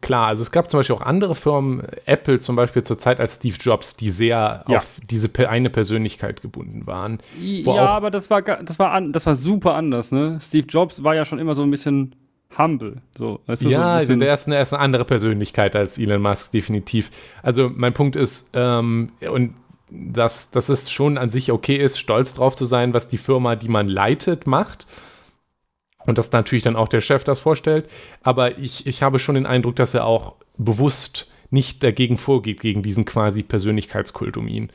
klar, also es gab zum Beispiel auch andere Firmen, Apple zum Beispiel zur Zeit als Steve Jobs, die sehr ja. auf diese eine Persönlichkeit gebunden waren. Ja, aber das war, das, war an, das war super anders, ne? Steve Jobs war ja schon immer so ein bisschen humble. So, weißt du, ja, so der ist eine, ist eine andere Persönlichkeit als Elon Musk, definitiv. Also mein Punkt ist, ähm, und dass, dass es schon an sich okay ist, stolz drauf zu sein, was die Firma, die man leitet, macht. Und dass natürlich dann auch der Chef das vorstellt. Aber ich, ich habe schon den Eindruck, dass er auch bewusst nicht dagegen vorgeht, gegen diesen quasi Persönlichkeitskult um ihn.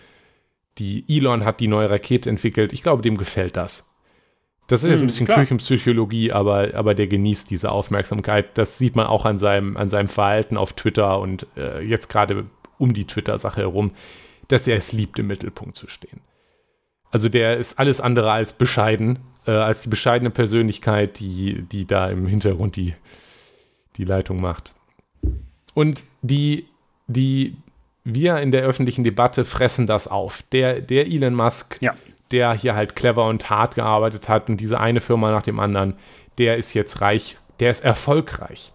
Die Elon hat die neue Rakete entwickelt. Ich glaube, dem gefällt das. Das ist jetzt ein hm, bisschen klar. Küchenpsychologie, aber, aber der genießt diese Aufmerksamkeit. Das sieht man auch an seinem, an seinem Verhalten auf Twitter und äh, jetzt gerade um die Twitter-Sache herum, dass er es liebt, im Mittelpunkt zu stehen. Also der ist alles andere als bescheiden, äh, als die bescheidene Persönlichkeit, die, die da im Hintergrund die, die Leitung macht. Und die, die wir in der öffentlichen Debatte fressen das auf. Der, der Elon Musk ja der hier halt clever und hart gearbeitet hat und diese eine Firma nach dem anderen, der ist jetzt reich, Der ist erfolgreich.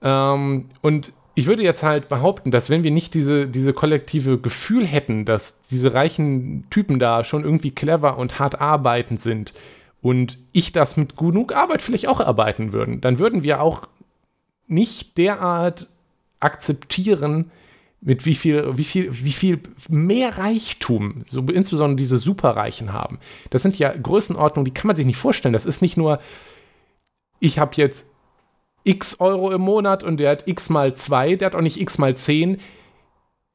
Ähm, und ich würde jetzt halt behaupten, dass wenn wir nicht diese, diese kollektive Gefühl hätten, dass diese reichen Typen da schon irgendwie clever und hart arbeitend sind und ich das mit genug Arbeit vielleicht auch arbeiten würden, dann würden wir auch nicht derart akzeptieren, mit wie viel, wie viel, wie viel mehr Reichtum, so insbesondere diese Superreichen haben. Das sind ja Größenordnungen, die kann man sich nicht vorstellen. Das ist nicht nur, ich habe jetzt x Euro im Monat und der hat x mal 2, der hat auch nicht x mal 10,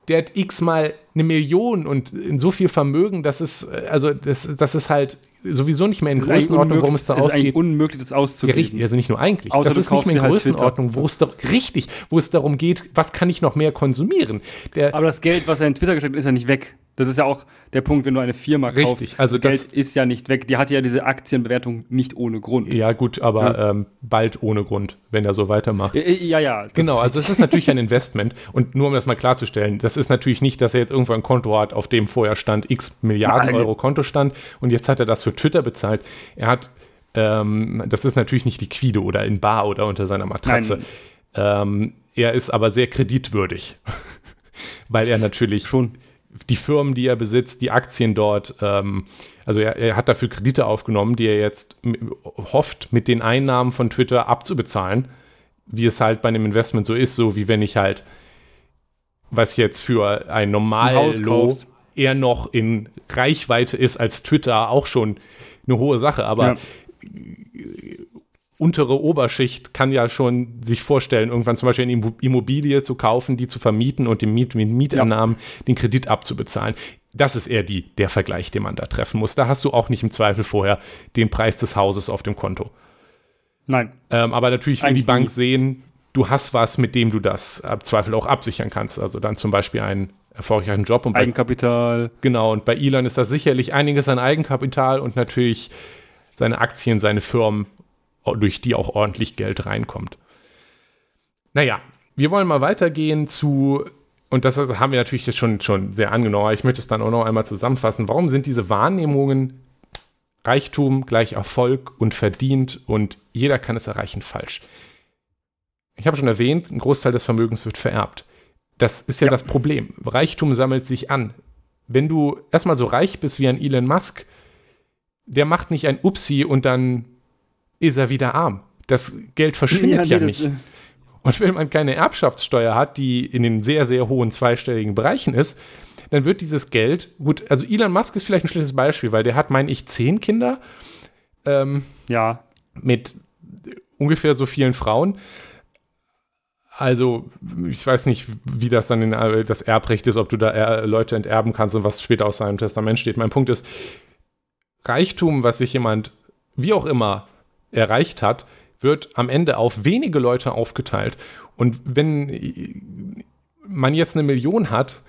der hat x mal eine Million und in so viel Vermögen, das ist, also das, das ist halt sowieso nicht mehr in Größenordnung, worum es da ausgeht. Es ist unmöglich, das auszugeben. Ja, richtig, also nicht nur eigentlich. Außer das ist nicht mehr in halt Größenordnung, wo es da, richtig, wo es darum geht, was kann ich noch mehr konsumieren. Der, Aber das Geld, was er in Twitter gesteckt hat, ist ja nicht weg. Das ist ja auch der Punkt, wenn du eine Firma kaufst. Richtig, also das, Geld ist ja nicht weg. Die hat ja diese Aktienbewertung nicht ohne Grund. Ja, gut, aber ja. Ähm, bald ohne Grund, wenn er so weitermacht. Ja, ja. Genau, also es ist natürlich ein Investment. Und nur um das mal klarzustellen, das ist natürlich nicht, dass er jetzt irgendwo ein Konto hat, auf dem vorher stand x Milliarden Nein. Euro Kontostand und jetzt hat er das für Twitter bezahlt. Er hat, ähm, das ist natürlich nicht liquide oder in Bar oder unter seiner Matratze. Ähm, er ist aber sehr kreditwürdig, <laughs> weil er natürlich schon die Firmen, die er besitzt, die Aktien dort, ähm, also er, er, hat dafür Kredite aufgenommen, die er jetzt hofft, mit den Einnahmen von Twitter abzubezahlen, wie es halt bei einem Investment so ist, so wie wenn ich halt, was jetzt für ein Normalo eher noch in Reichweite ist als Twitter, auch schon eine hohe Sache, aber ja untere Oberschicht kann ja schon sich vorstellen, irgendwann zum Beispiel eine Immobilie zu kaufen, die zu vermieten und dem Miet mit Mieteinnahmen ja. den Kredit abzubezahlen. Das ist eher die, der Vergleich, den man da treffen muss. Da hast du auch nicht im Zweifel vorher den Preis des Hauses auf dem Konto. Nein. Ähm, aber natürlich will die Bank nie. sehen, du hast was, mit dem du das im Zweifel auch absichern kannst. Also dann zum Beispiel einen erfolgreichen Job. Und Eigenkapital. Bei, genau, und bei Elon ist das sicherlich einiges an Eigenkapital und natürlich seine Aktien, seine Firmen durch die auch ordentlich Geld reinkommt. Naja, wir wollen mal weitergehen zu, und das haben wir natürlich jetzt schon, schon sehr angenommen, aber ich möchte es dann auch noch einmal zusammenfassen. Warum sind diese Wahrnehmungen Reichtum gleich Erfolg und verdient und jeder kann es erreichen falsch? Ich habe schon erwähnt, ein Großteil des Vermögens wird vererbt. Das ist ja, ja, das Problem. Reichtum sammelt sich an. Wenn du erstmal so reich bist wie ein Elon Musk, der macht nicht ein Upsi und dann ist er wieder arm. Das Geld verschwindet ja, ja nicht. Äh, und wenn man keine Erbschaftssteuer hat, die in den sehr, sehr hohen zweistelligen Bereichen ist, dann wird dieses Geld, gut, also Elon Musk ist vielleicht ein schlechtes Beispiel, weil der hat, meine ich, zehn Kinder. Ähm, ja. Mit ungefähr so vielen Frauen. Also, ich weiß nicht, wie das dann in äh, das Erbrecht ist, ob du da er, Leute enterben kannst und was später aus seinem Testament steht. Mein Punkt ist, Reichtum, was sich jemand, wie auch immer, erreicht hat, wird am Ende auf wenige Leute aufgeteilt. Und wenn man jetzt eine Million hat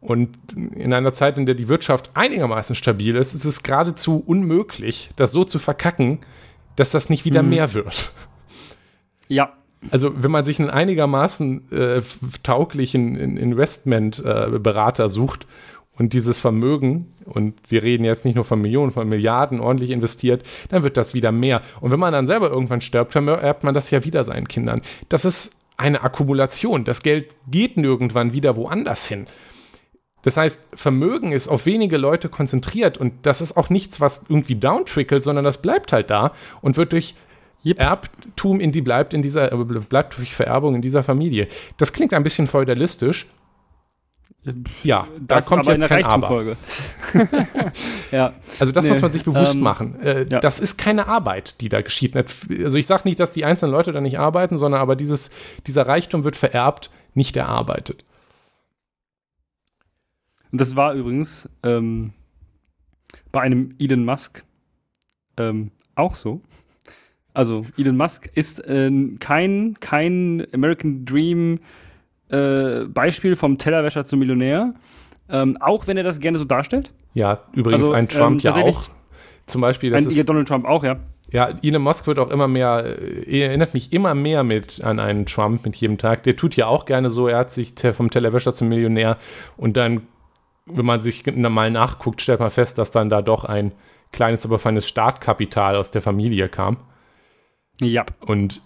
und in einer Zeit, in der die Wirtschaft einigermaßen stabil ist, ist es geradezu unmöglich, das so zu verkacken, dass das nicht wieder hm. mehr wird. Ja. Also, wenn man sich einen einigermaßen äh, tauglichen Investmentberater äh, sucht und dieses Vermögen, und wir reden jetzt nicht nur von Millionen, von Milliarden ordentlich investiert, dann wird das wieder mehr. Und wenn man dann selber irgendwann stirbt, vererbt man das ja wieder seinen Kindern. Das ist eine Akkumulation. Das Geld geht nirgendwann wieder woanders hin. Das heißt, Vermögen ist auf wenige Leute konzentriert und das ist auch nichts, was irgendwie downtrickelt, sondern das bleibt halt da und wird durch Yep. Erbtum in die bleibt in dieser bleibt durch Vererbung in dieser Familie. Das klingt ein bisschen feudalistisch ja, da das kommt jetzt kein Aber. <laughs> ja. Also das nee. muss man sich bewusst ähm, machen. Äh, ja. Das ist keine Arbeit, die da geschieht. Also ich sage nicht, dass die einzelnen Leute da nicht arbeiten, sondern aber dieses, dieser Reichtum wird vererbt, nicht erarbeitet. Und das war übrigens ähm, bei einem Elon Musk ähm, auch so. Also Elon Musk ist äh, kein, kein American Dream äh, Beispiel vom Tellerwäscher zum Millionär. Ähm, auch wenn er das gerne so darstellt. Ja, übrigens also, ein Trump ähm, ja auch. Zum Beispiel, das ein, ist, Donald Trump auch, ja. Ja, Elon Musk wird auch immer mehr, äh, erinnert mich immer mehr mit an einen Trump mit jedem Tag. Der tut ja auch gerne so, er hat sich vom Tellerwäscher zum Millionär und dann, wenn man sich mal nachguckt, stellt man fest, dass dann da doch ein kleines, aber feines Startkapital aus der Familie kam. Ja. Und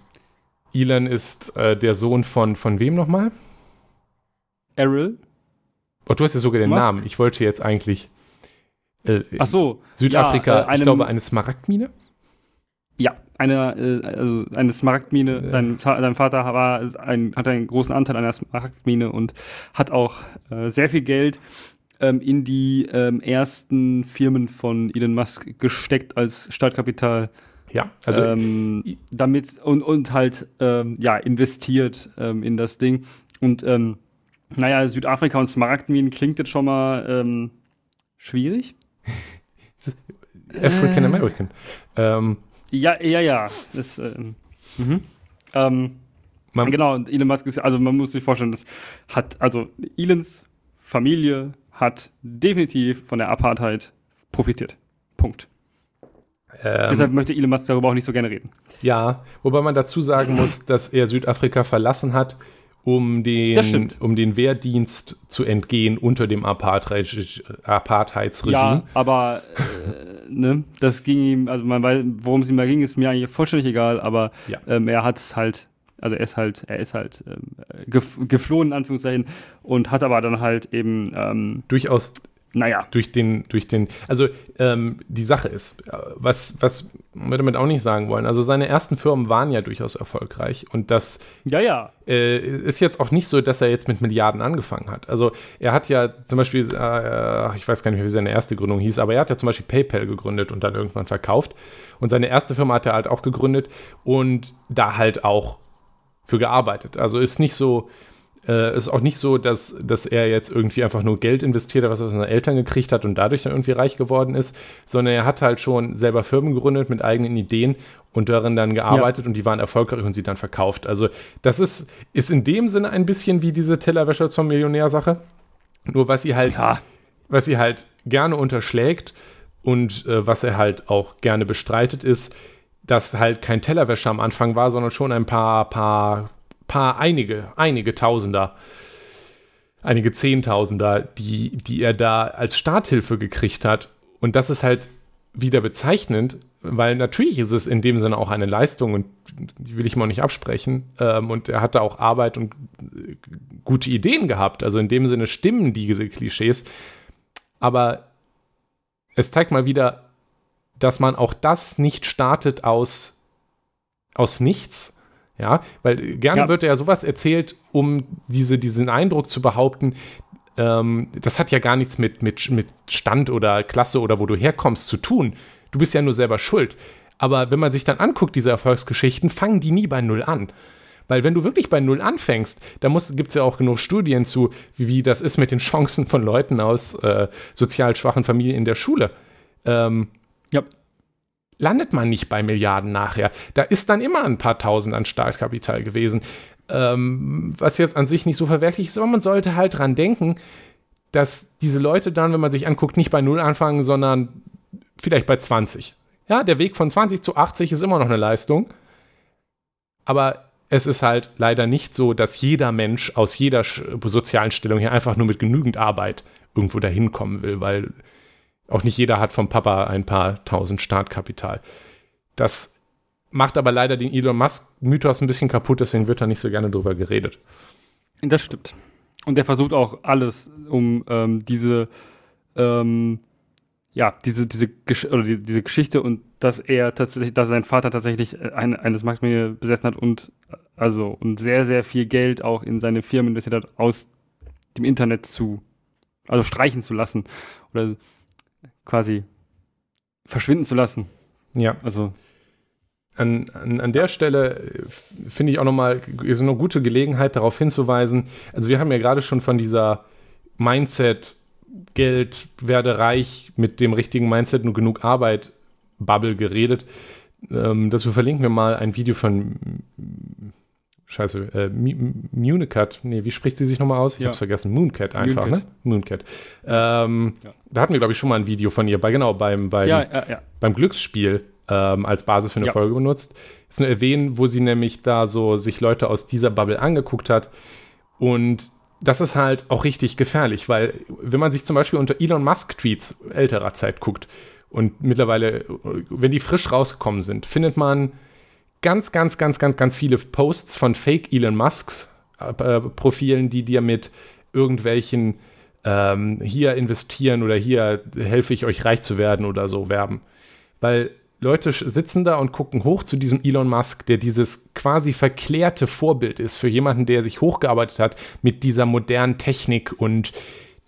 Elon ist äh, der Sohn von, von wem nochmal? Errol. Oh, du hast ja sogar den Musk. Namen. Ich wollte jetzt eigentlich äh, Ach so. Südafrika, ja, äh, ich einem- glaube, eine Smaragdmine? Ja, eine, äh, also eine Smaragdmine. Ja. Sein, Ta- sein Vater war ein, hat einen großen Anteil an der Smaragdmine und hat auch äh, sehr viel Geld ähm, in die ähm, ersten Firmen von Elon Musk gesteckt als Startkapital. Ja, also ähm, damit und, und halt ähm, ja investiert ähm, in das Ding. Und ähm, naja, Südafrika und Smaragdminen klingt jetzt schon mal ähm, schwierig. <laughs> African American. Ähm, Ja, ja, ja. Das, ähm, mhm. ähm, man, genau, und Elon Musk ist, also man muss sich vorstellen, das hat, also Elons Familie hat definitiv von der Apartheid profitiert. Punkt. ähm, Deshalb möchte Elon Musk darüber auch nicht so gerne reden. Ja, wobei man dazu sagen muss, dass er Südafrika verlassen hat, um den, um den Wehrdienst zu entgehen unter dem Apartheid, Apartheidsregime. Ja, aber äh, ne, das ging ihm, also man weiß, worum es ihm da ging, ist mir eigentlich vollständig egal, aber Ja. ähm, er hat es halt, also er ist halt, er ist halt ähm, gef geflohen, in Anführungszeichen, und hat aber dann halt eben, ähm, Durchaus naja, durch den, durch den, also ähm, die Sache ist, äh, was, was wir damit auch nicht sagen wollen, also seine ersten Firmen waren ja durchaus erfolgreich und das ja, ja, äh, ist jetzt auch nicht so, dass er jetzt mit Milliarden angefangen hat. Also er hat ja zum Beispiel, äh, ich weiß gar nicht mehr, wie seine erste Gründung hieß, aber er hat ja zum Beispiel PayPal gegründet und dann irgendwann verkauft. Und seine erste Firma hat er halt auch gegründet und da halt auch für gearbeitet. Also ist nicht so, äh, ist auch nicht so, dass, dass er jetzt irgendwie einfach nur Geld investiert hat, was er von seinen Eltern gekriegt hat und dadurch dann irgendwie reich geworden ist, sondern er hat halt schon selber Firmen gegründet mit eigenen Ideen und darin dann gearbeitet und die waren erfolgreich und sie dann verkauft. Also das ist, ist in dem Sinne ein bisschen wie diese Tellerwäscher zum Millionär-Sache. Nur was sie halt, Ja. was sie halt gerne unterschlägt und äh, was er halt auch gerne bestreitet, ist, dass halt kein Tellerwäscher am Anfang war, sondern schon ein paar, paar, paar einige, einige Tausender, einige Zehntausender, die, die er da als Starthilfe gekriegt hat. Und das ist halt wieder bezeichnend, weil natürlich ist es in dem Sinne auch eine Leistung und die will ich mal nicht absprechen. Ähm, und er hatte auch Arbeit und äh, gute Ideen gehabt. Also in dem Sinne stimmen diese Klischees. Aber es zeigt mal wieder, dass man auch das nicht startet aus, aus nichts. Ja, weil gerne Ja. wird ja sowas erzählt, um diese, diesen Eindruck zu behaupten, ähm, das hat ja gar nichts mit, mit, mit Stand oder Klasse oder wo du herkommst zu tun. Du bist ja nur selber schuld. Aber wenn man sich dann anguckt, diese Erfolgsgeschichten, fangen die nie bei Null an. Weil wenn du wirklich bei Null anfängst, da gibt es ja auch genug Studien zu, wie, wie das ist mit den Chancen von Leuten aus äh, sozial schwachen Familien in der Schule. Ähm. Landet man nicht bei Milliarden nachher. Da ist dann immer ein paar Tausend an Startkapital gewesen. Ähm, was jetzt an sich nicht so verwerklich ist, aber man sollte halt dran denken, dass diese Leute dann, wenn man sich anguckt, nicht bei Null anfangen, sondern vielleicht bei 20. Ja, der Weg von 20 zu 80 ist immer noch eine Leistung. Aber es ist halt leider nicht so, dass jeder Mensch aus jeder sozialen Stellung hier einfach nur mit genügend Arbeit irgendwo dahin kommen will, weil auch nicht jeder hat vom Papa ein paar tausend Startkapital. Das macht aber leider den Elon Musk-Mythos ein bisschen kaputt, deswegen wird da nicht so gerne drüber geredet. Das stimmt. Und er versucht auch alles, um ähm, diese, ähm, ja, diese, diese, Gesch oder die, diese Geschichte und dass er tatsächlich, dass sein Vater tatsächlich eine, eines Marktmedier besessen hat und also und sehr, sehr viel Geld auch in seine Firmen investiert hat, aus dem Internet zu, also streichen zu lassen oder quasi verschwinden zu lassen. Ja. Also An, an, an der Stelle äh, finde ich auch nochmal ist eine gute Gelegenheit, darauf hinzuweisen. Also, wir haben ja gerade schon von dieser Mindset, Geld, werde reich mit dem richtigen Mindset nur genug Arbeit, Bubble geredet. Ähm, dazu verlinken wir mal ein Video von Scheiße, äh, Municat. Nee, wie spricht sie sich nochmal aus? Ich Ja. hab's vergessen. Mooncat einfach, Mooncat. ne? Mooncat. Ähm, Ja. Da hatten wir, glaube ich, schon mal ein Video von ihr, bei, genau, beim, beim ja, ja. beim Glücksspiel ähm, als Basis für eine. Folge benutzt. Ist nur erwähnen, wo sie nämlich da so sich Leute aus dieser Bubble angeguckt hat. Und das ist halt auch richtig gefährlich, weil wenn man sich zum Beispiel unter Elon Musk-Tweets älterer Zeit guckt und mittlerweile, wenn die frisch rausgekommen sind, findet man ganz, ganz, ganz, ganz, ganz viele Posts von Fake Elon Musks äh, Profilen, die dir mit irgendwelchen ähm, hier investieren oder hier helfe ich euch reich zu werden oder so werben. Weil Leute sitzen da und gucken hoch zu diesem Elon Musk, der dieses quasi verklärte Vorbild ist für jemanden, der sich hochgearbeitet hat mit dieser modernen Technik und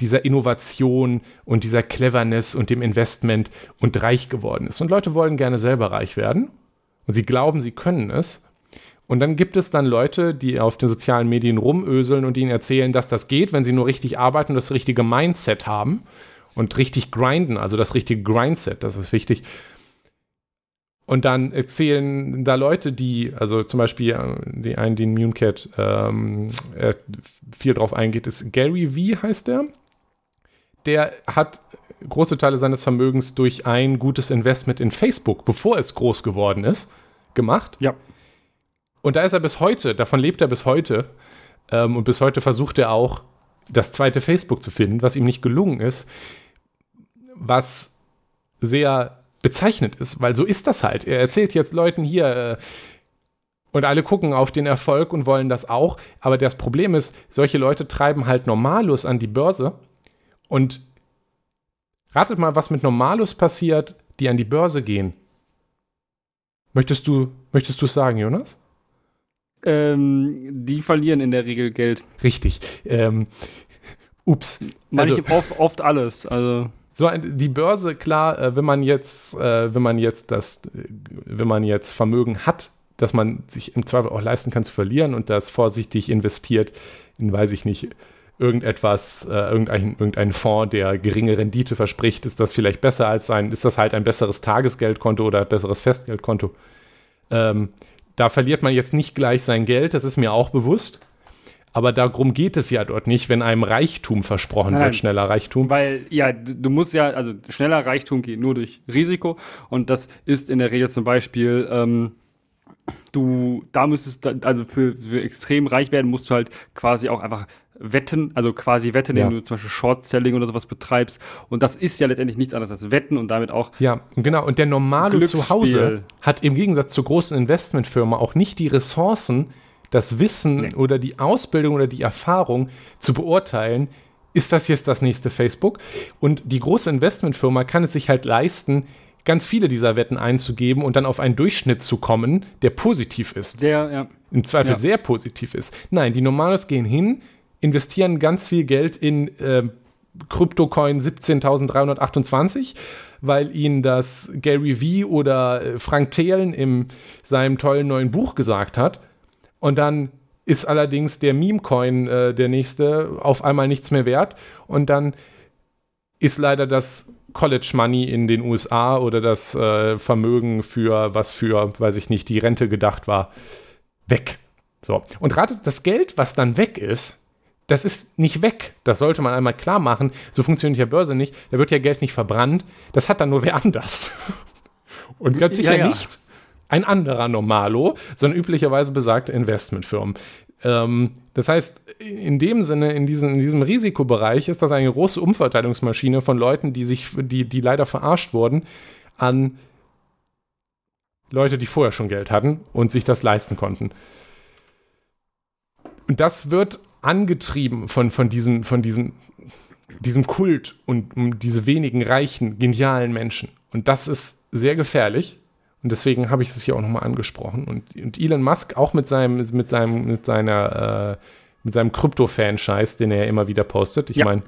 dieser Innovation und dieser Cleverness und dem Investment und reich geworden ist. Und Leute wollen gerne selber reich werden und sie glauben, sie können es. Und dann gibt es dann Leute, die auf den sozialen Medien rumöseln und ihnen erzählen, dass das geht, wenn sie nur richtig arbeiten und das richtige Mindset haben und richtig grinden, also das richtige Grindset, das ist wichtig. Und dann erzählen da Leute, die, also zum Beispiel äh, die einen, den Munecat ähm, äh, viel drauf eingeht, ist Gary V heißt der. Der hat große Teile seines Vermögens durch ein gutes Investment in Facebook, bevor es groß geworden ist, gemacht. Ja. Und da ist er bis heute, davon lebt er bis heute. Ähm, und bis heute versucht er auch, das zweite Facebook zu finden, was ihm nicht gelungen ist. Was sehr bezeichnet ist, weil so ist das halt. Er erzählt jetzt Leuten hier äh, und alle gucken auf den Erfolg und wollen das auch. Aber das Problem ist, solche Leute treiben halt Normalus an die Börse und ratet mal, was mit Normalus passiert, die an die Börse gehen. Möchtest du, möchtest du es sagen, Jonas? Ähm, die verlieren in der Regel Geld. Richtig. Ähm, ups. Manche also, oft, oft alles. Also so ein, die Börse, klar, äh, wenn man jetzt, äh, wenn man jetzt das, wenn man jetzt Vermögen hat, dass man sich im Zweifel auch leisten kann zu verlieren und das vorsichtig investiert in, weiß ich nicht, irgendetwas, äh, irgendein, irgendein Fonds, der geringe Rendite verspricht, ist das vielleicht besser als sein, ist das halt ein besseres Tagesgeldkonto oder ein besseres Festgeldkonto. Ähm, da verliert man jetzt nicht gleich sein Geld, das ist mir auch bewusst. Aber darum geht es ja dort nicht, wenn einem Reichtum versprochen Nein, wird, schneller Reichtum. Weil, ja, du musst ja, also schneller Reichtum geht nur durch Risiko. Und das ist in der Regel zum Beispiel, ähm, du, da müsstest, also für, für extrem reich werden, musst du halt quasi auch einfach wetten, also quasi wetten, ja. indem du zum Beispiel Short-Selling oder sowas betreibst. Und das ist ja letztendlich nichts anderes als Wetten und damit auch. Ja, genau. Und der normale Zuhause hat im Gegensatz zur großen Investmentfirma auch nicht die Ressourcen, das Wissen nee. oder die Ausbildung oder die Erfahrung zu beurteilen, ist das jetzt das nächste Facebook? Und die große Investmentfirma kann es sich halt leisten, ganz viele dieser Wetten einzugeben und dann auf einen Durchschnitt zu kommen, der positiv ist. Der, ja. Im Zweifel ja. sehr positiv ist. Nein, die Normales gehen hin, investieren ganz viel Geld in äh, Kryptocoin 17.328, weil ihnen das Gary V oder äh, Frank Thelen in seinem tollen neuen Buch gesagt hat. Und dann ist allerdings der Meme-Coin, äh, der nächste, auf einmal nichts mehr wert. Und dann ist leider das College Money in den USA oder das äh, Vermögen für, was für, weiß ich nicht, die Rente gedacht war, weg. So. Und ratet, das Geld, was dann weg ist, das ist nicht weg. Das sollte man einmal klar machen. So funktioniert ja Börse nicht. Da wird ja Geld nicht verbrannt. Das hat dann nur wer anders. <laughs> Und ganz sicher ja, ja. nicht ein anderer Normalo, sondern üblicherweise besagte Investmentfirmen. Ähm, das heißt, in dem Sinne, in, diesen, in diesem Risikobereich ist das eine große Umverteilungsmaschine von Leuten, die sich, die, die leider verarscht wurden, an Leute, die vorher schon Geld hatten und sich das leisten konnten. Und das wird angetrieben von, von, diesen, von diesen, diesem Kult und um diese wenigen reichen, genialen Menschen. Und das ist sehr gefährlich. Und deswegen habe ich es hier auch nochmal angesprochen. Und, und, Elon Musk auch mit seinem, mit seinem, mit seiner, äh, mit seinem Krypto-Fan-Scheiß, den er immer wieder postet. Ich ja. meine,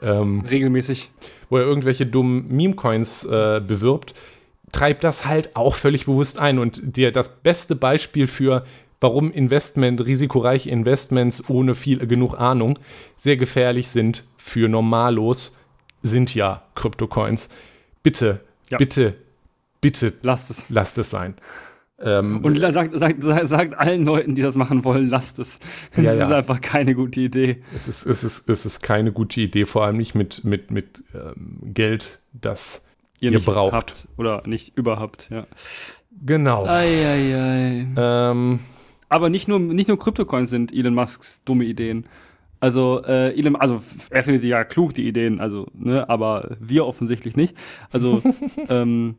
ähm, regelmäßig. Wo er irgendwelche dummen Meme-Coins äh, bewirbt, treibt das halt auch völlig bewusst ein. Und der, das beste Beispiel für, warum Investment, risikoreiche Investments ohne viel genug Ahnung sehr gefährlich sind für Normalos, sind ja Krypto-Coins. Bitte, ja. bitte bitte lasst es, lasst es sein. Ähm, und sagt, sagt, sagt, allen Leuten, die das machen wollen, lasst es. Es ja, ist ja. einfach keine gute Idee. Es ist, es, ist, es ist keine gute Idee, vor allem nicht mit, mit, mit ähm, Geld, das ihr, ihr braucht. Oder nicht überhaupt, ja. Genau. Ei, ei, ei. Ähm, Aber nicht nur, nicht nur Kryptocoins sind Elon Musks dumme Ideen. Also, äh, Elon, also er findet die ja klug, die Ideen, also, ne, aber wir offensichtlich nicht. Also, <laughs> ähm,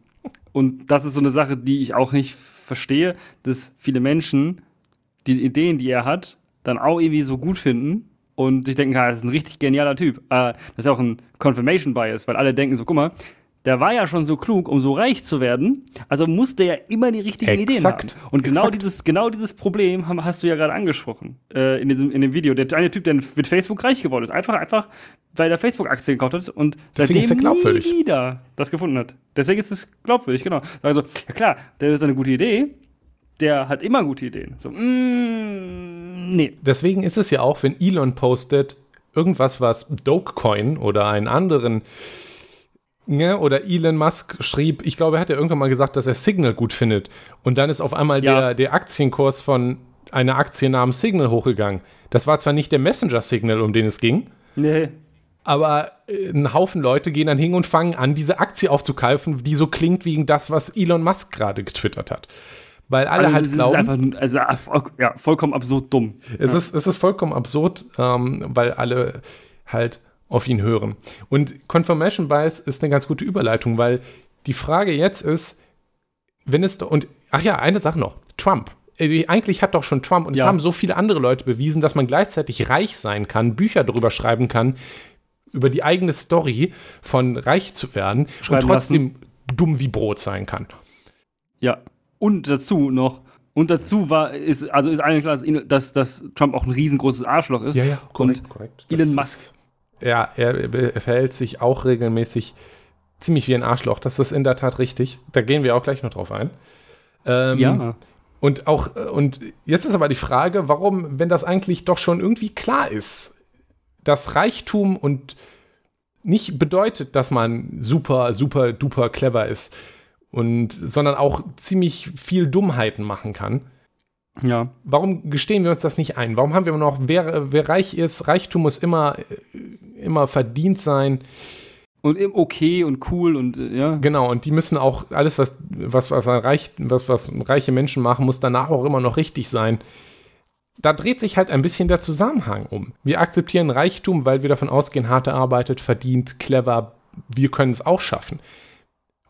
Und das ist so eine Sache, die ich auch nicht verstehe, dass viele Menschen die Ideen, die er hat, dann auch irgendwie so gut finden und ich denke, das ist ein richtig genialer Typ. Äh, das ist auch ein Confirmation Bias, weil alle denken so, guck mal, der war ja schon so klug, um so reich zu werden, also musste er immer die richtigen Exakt. Ideen haben. Und genau Exakt. dieses, genau dieses Problem hast du ja gerade angesprochen äh, in, diesem, in dem Video. Der eine Typ, der mit Facebook reich geworden ist, einfach, einfach, weil er Facebook-Aktien gekauft hat und Deswegen ist seitdem nie wieder das gefunden hat. Deswegen ist es glaubwürdig, genau. Also, ja klar, der ist eine gute Idee, der hat immer gute Ideen. So, mm, nee. Deswegen ist es ja auch, wenn Elon postet, irgendwas, was Dogecoin oder einen anderen, ne, oder Elon Musk schrieb, ich glaube, er hat ja irgendwann mal gesagt, dass er Signal gut findet. Und dann ist auf einmal Ja. der, der Aktienkurs von einer Aktie namens Signal hochgegangen. Das war zwar nicht der Messenger-Signal, um den es ging, Nee. aber äh, ein Haufen Leute gehen dann hin und fangen an, diese Aktie aufzukaufen, die so klingt wie das, was Elon Musk gerade getwittert hat. Weil alle Also, halt es ist glauben, einfach, also, voll- ja, vollkommen absurd dumm. es, ist, es ist vollkommen absurd, ähm, weil alle halt auf ihn hören. Und Confirmation Bias ist eine ganz gute Überleitung, weil die Frage jetzt ist, wenn es, und, ach ja, eine Sache noch, Trump. Äh, Eigentlich hat doch schon Trump, und es Ja. haben so viele andere Leute bewiesen, dass man gleichzeitig reich sein kann, Bücher darüber schreiben kann, über die eigene Story von reich zu werden Schreiben und trotzdem dumm wie Brot sein kann. Ja. Und dazu noch, und dazu war, ist, also ist allen klar, dass, dass, Trump auch ein riesengroßes Arschloch ist. ja, Und korrekt. Elon Musk. Ja, er, er verhält sich auch regelmäßig ziemlich wie ein Arschloch. Das ist in der Tat richtig. Da gehen wir auch gleich noch drauf ein. Ähm, Ja. Und auch, äh, und jetzt ist aber die Frage, warum, wenn das eigentlich doch schon irgendwie klar ist, dass Reichtum und nicht bedeutet, dass man super, super, duper clever ist und, sondern auch ziemlich viel Dummheiten machen kann. Ja. Warum gestehen wir uns das nicht ein? Warum haben wir immer noch, wer, wer reich ist, Reichtum muss immer, immer verdient sein. Und okay und cool und äh, ja. Genau, und die müssen auch, alles, was, was, was, reich, was, was reiche Menschen machen, muss danach auch immer noch richtig sein. Da dreht sich halt ein bisschen der Zusammenhang um. Wir akzeptieren Reichtum, weil wir davon ausgehen, hart erarbeitet, verdient, clever, wir können es auch schaffen.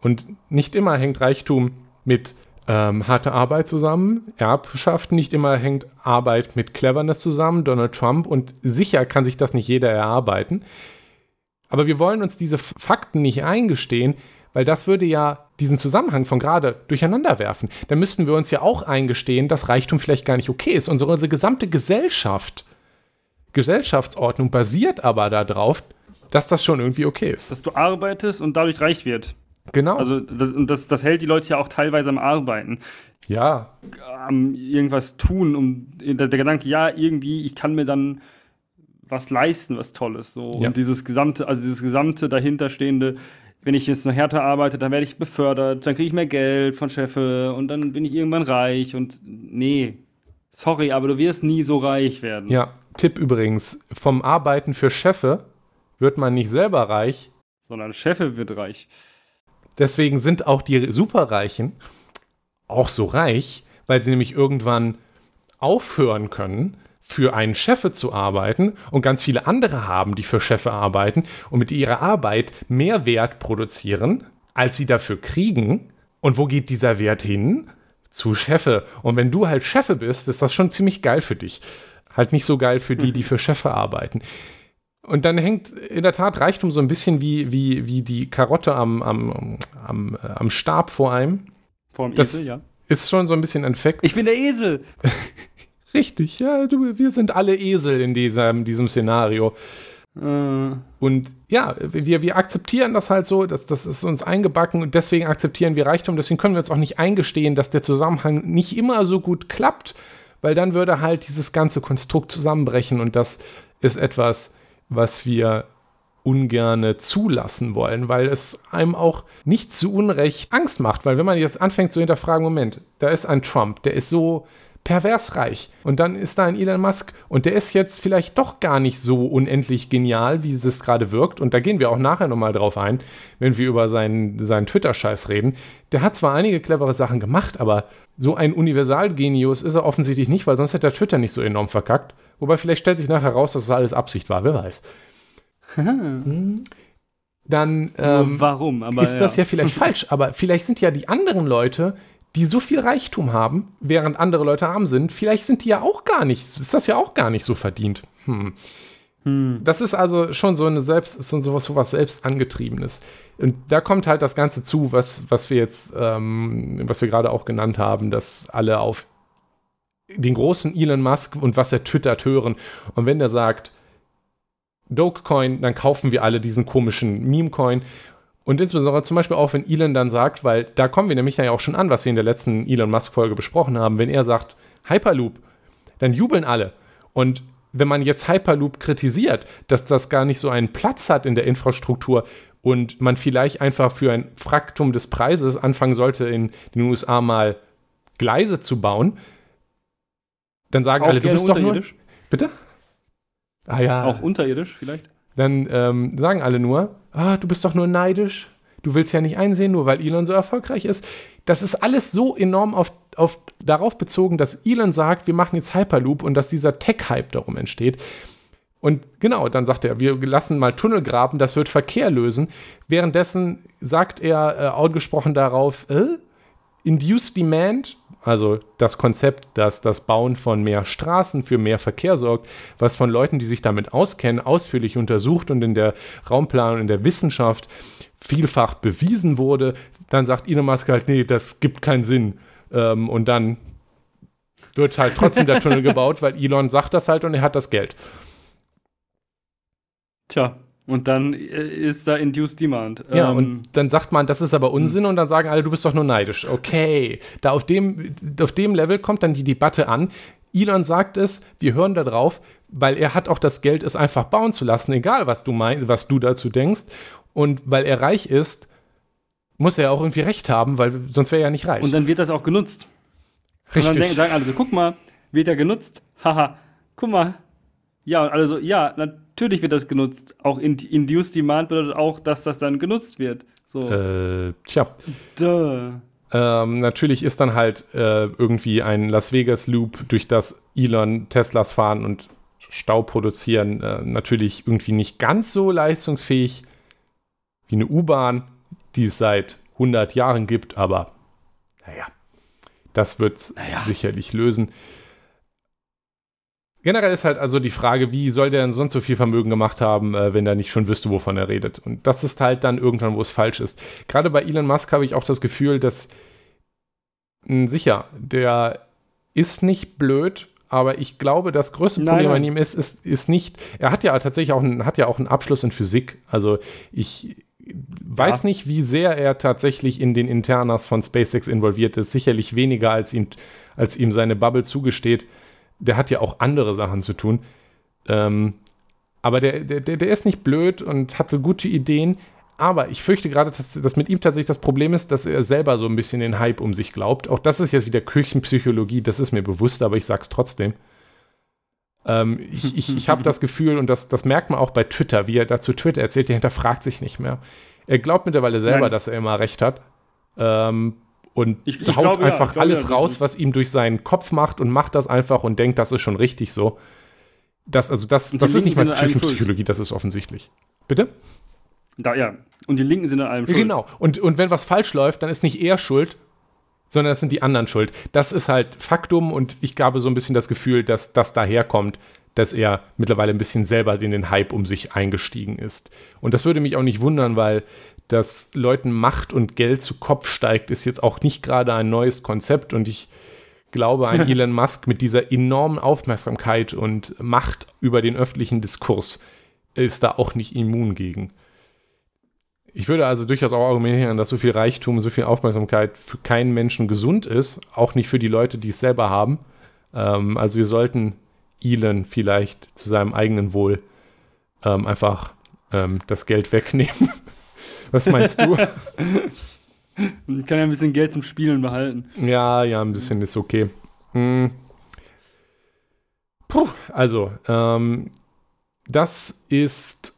Und nicht immer hängt Reichtum mit ähm, harter Arbeit zusammen, Erbschaft, nicht immer hängt Arbeit mit Cleverness zusammen, Donald Trump, und sicher kann sich das nicht jeder erarbeiten. Aber wir wollen uns diese Fakten nicht eingestehen, weil das würde ja diesen Zusammenhang von gerade durcheinander werfen. Dann müssten wir uns ja auch eingestehen, dass Reichtum vielleicht gar nicht okay ist. Unsere, unsere gesamte Gesellschaft, Gesellschaftsordnung basiert aber darauf, dass das schon irgendwie okay ist. Dass du arbeitest und dadurch reich wird. Genau. Also das, und das, das hält die Leute ja auch teilweise am Arbeiten, ja, am irgendwas tun, um der, der Gedanke, ja, irgendwie, ich kann mir dann was leisten, was Tolles. So. Ja. Und dieses gesamte, also dieses gesamte dahinterstehende, wenn ich jetzt noch härter arbeite, dann werde ich befördert, dann kriege ich mehr Geld von Chefe und dann bin ich irgendwann reich und nee. Sorry, aber du wirst nie so reich werden. ja. Tipp übrigens: Vom Arbeiten für Chefe wird man nicht selber reich. Sondern Chefe wird reich. Deswegen sind auch die Superreichen auch so reich, weil sie nämlich irgendwann aufhören können, für einen Chefe zu arbeiten und ganz viele andere haben, die für Chefe arbeiten und mit ihrer Arbeit mehr Wert produzieren, als sie dafür kriegen. Und wo geht dieser Wert hin? Zu Chefe. Und wenn du halt Chefe bist, ist das schon ziemlich geil für dich. Halt nicht so geil für die, die für Chefe arbeiten. Und dann hängt in der Tat Reichtum so ein bisschen wie, wie, wie die Karotte am, am, am, äh, am Stab vor einem. Vor dem Das- Esel, ja. Ist schon so ein bisschen ein Fakt. Ich bin der Esel. <laughs> Richtig, ja, du, wir sind alle Esel in diesem, diesem Szenario. Äh, Und ja, wir, wir akzeptieren das halt so, das, das ist uns eingebacken und deswegen akzeptieren wir Reichtum. Deswegen können wir uns auch nicht eingestehen, dass der Zusammenhang nicht immer so gut klappt, weil dann würde halt dieses ganze Konstrukt zusammenbrechen und das ist etwas, was wir ungerne zulassen wollen, weil es einem auch nicht zu Unrecht Angst macht, weil wenn man jetzt anfängt zu hinterfragen, Moment, da ist ein Trump, der ist so pervers reich und dann ist da ein Elon Musk und der ist jetzt vielleicht doch gar nicht so unendlich genial, wie es gerade wirkt. Und da gehen wir auch nachher nochmal drauf ein, wenn wir über seinen, seinen Twitter-Scheiß reden. Der hat zwar einige clevere Sachen gemacht, aber so ein Universalgenius ist er offensichtlich nicht, weil sonst hätte er Twitter nicht so enorm verkackt. Wobei vielleicht stellt sich nachher raus, dass es alles Absicht war, wer weiß. <laughs> Hm. dann ähm, warum? Aber, ist das ja. ja vielleicht <laughs> falsch. Aber vielleicht sind ja die anderen Leute, die so viel Reichtum haben, während andere Leute arm sind, vielleicht sind die ja auch gar nicht, ist das ja auch gar nicht so verdient. Hm. Hm. Das ist also schon so eine selbst, so sowas, sowas selbst angetriebenes. Und da kommt halt das Ganze zu, was, was wir jetzt, ähm, was wir gerade auch genannt haben, dass alle auf den großen Elon Musk und was er twittert hören. Und wenn der sagt, Dogecoin, dann kaufen wir alle diesen komischen Meme-Coin. Und insbesondere zum Beispiel auch, wenn Elon dann sagt, weil da kommen wir nämlich ja auch schon an, was wir in der letzten Elon Musk-Folge besprochen haben, wenn er sagt, Hyperloop, dann jubeln alle. Und wenn man jetzt Hyperloop kritisiert, dass das gar nicht so einen Platz hat in der Infrastruktur und man vielleicht einfach für ein Fraktum des Preises anfangen sollte, in den USA mal Gleise zu bauen, dann sagen auch alle, du bist doch nur. Bitte? Ah ja. Auch unterirdisch vielleicht? Dann ähm, sagen alle nur, ah, du bist doch nur neidisch. Du willst ja nicht einsehen, nur weil Elon so erfolgreich ist. Das ist alles so enorm auf, auf, darauf bezogen, dass Elon sagt, wir machen jetzt Hyperloop und dass dieser Tech-Hype darum entsteht. Und genau, dann sagt er, wir lassen mal Tunnel graben, das wird Verkehr lösen. Währenddessen sagt er äh, ausgesprochen darauf, äh, Induced Demand, also das Konzept, dass das Bauen von mehr Straßen für mehr Verkehr sorgt, was von Leuten, die sich damit auskennen, ausführlich untersucht und in der Raumplanung, in der Wissenschaft vielfach bewiesen wurde, dann sagt Elon Musk halt, nee, das gibt keinen Sinn. Ähm, und dann wird halt trotzdem der Tunnel gebaut, weil Elon sagt das halt und er hat das Geld. Tja, und dann äh, ist da Induced Demand. Ja, ähm, und dann sagt man, das ist aber Unsinn und dann sagen alle, du bist doch nur neidisch. Okay, da auf dem, auf dem Level kommt dann die Debatte an. Elon sagt es, wir hören da drauf, weil er hat auch das Geld, es einfach bauen zu lassen, egal was du meinst, was du dazu denkst. Und weil er reich ist, muss er auch irgendwie recht haben, weil sonst wäre er ja nicht reich. Und dann wird das auch genutzt. Richtig. Und dann sagen alle so, guck mal, wird er genutzt? Haha, guck mal. Ja, und alle so, ja, natürlich wird das genutzt. Auch in, Induced Demand bedeutet auch, dass das dann genutzt wird. So. Äh, tja. Duh. Ähm, natürlich ist dann halt äh, irgendwie ein Las Vegas Loop, durch das Elon Teslas fahren und Stau produzieren, äh, natürlich irgendwie nicht ganz so leistungsfähig wie eine U-Bahn, die es seit 100 Jahren gibt, aber naja, das wird es naja. sicherlich lösen. Generell ist halt also die Frage, wie soll der denn sonst so viel Vermögen gemacht haben, äh, wenn er nicht schon wüsste, wovon er redet. Und das ist halt dann irgendwann, wo es falsch ist. Gerade bei Elon Musk habe ich auch das Gefühl, dass hm, sicher, der ist nicht blöd, aber ich glaube, das größte nein, Problem nein. an ihm ist, ist, ist nicht, er hat ja tatsächlich auch, einen, hat ja auch einen Abschluss in Physik. Also ich weiß ja. nicht, wie sehr er tatsächlich in den Internas von SpaceX involviert ist. Sicherlich weniger, als ihm, als ihm seine Bubble zugesteht der hat ja auch andere Sachen zu tun. Ähm, aber der, der, der ist nicht blöd und hat so gute Ideen. Aber ich fürchte gerade, dass, dass mit ihm tatsächlich das Problem ist, dass er selber so ein bisschen den Hype um sich glaubt. Auch das ist jetzt wieder Küchenpsychologie, das ist mir bewusst, aber ich sag's trotzdem. Ähm, ich ich, ich habe das Gefühl, und das, das merkt man auch bei Twitter, wie er dazu Twitter erzählt, der hinterfragt sich nicht mehr. Er glaubt mittlerweile selber, Nein. dass er immer recht hat. Ähm, und ich, ich haut glaube, einfach ja, alles ja, raus, was ihm durch seinen Kopf macht und macht das einfach und denkt, das ist schon richtig so. Das, also das, das ist nicht mal Psychologie, das ist offensichtlich. Bitte? Da, ja. Und die Linken sind an allem schuld. Genau. Und, und wenn was falsch läuft, dann ist nicht er schuld, sondern das sind die anderen schuld. Das ist halt Faktum und ich habe so ein bisschen das Gefühl, dass das daherkommt, dass er mittlerweile ein bisschen selber in den Hype um sich eingestiegen ist. Und das würde mich auch nicht wundern, weil dass Leuten Macht und Geld zu Kopf steigt, ist jetzt auch nicht gerade ein neues Konzept und ich glaube, ein <laughs> Elon Musk mit dieser enormen Aufmerksamkeit und Macht über den öffentlichen Diskurs ist da auch nicht immun gegen. Ich würde also durchaus auch argumentieren, dass so viel Reichtum, so viel Aufmerksamkeit für keinen Menschen gesund ist, auch nicht für die Leute, die es selber haben. Ähm, also wir sollten Elon vielleicht zu seinem eigenen Wohl ähm, einfach ähm, das Geld wegnehmen. <laughs> Was meinst du? <laughs> Ich kann ja ein bisschen Geld zum Spielen behalten. Ja, ja, ein bisschen ist okay. Hm. Puh, also, ähm, das ist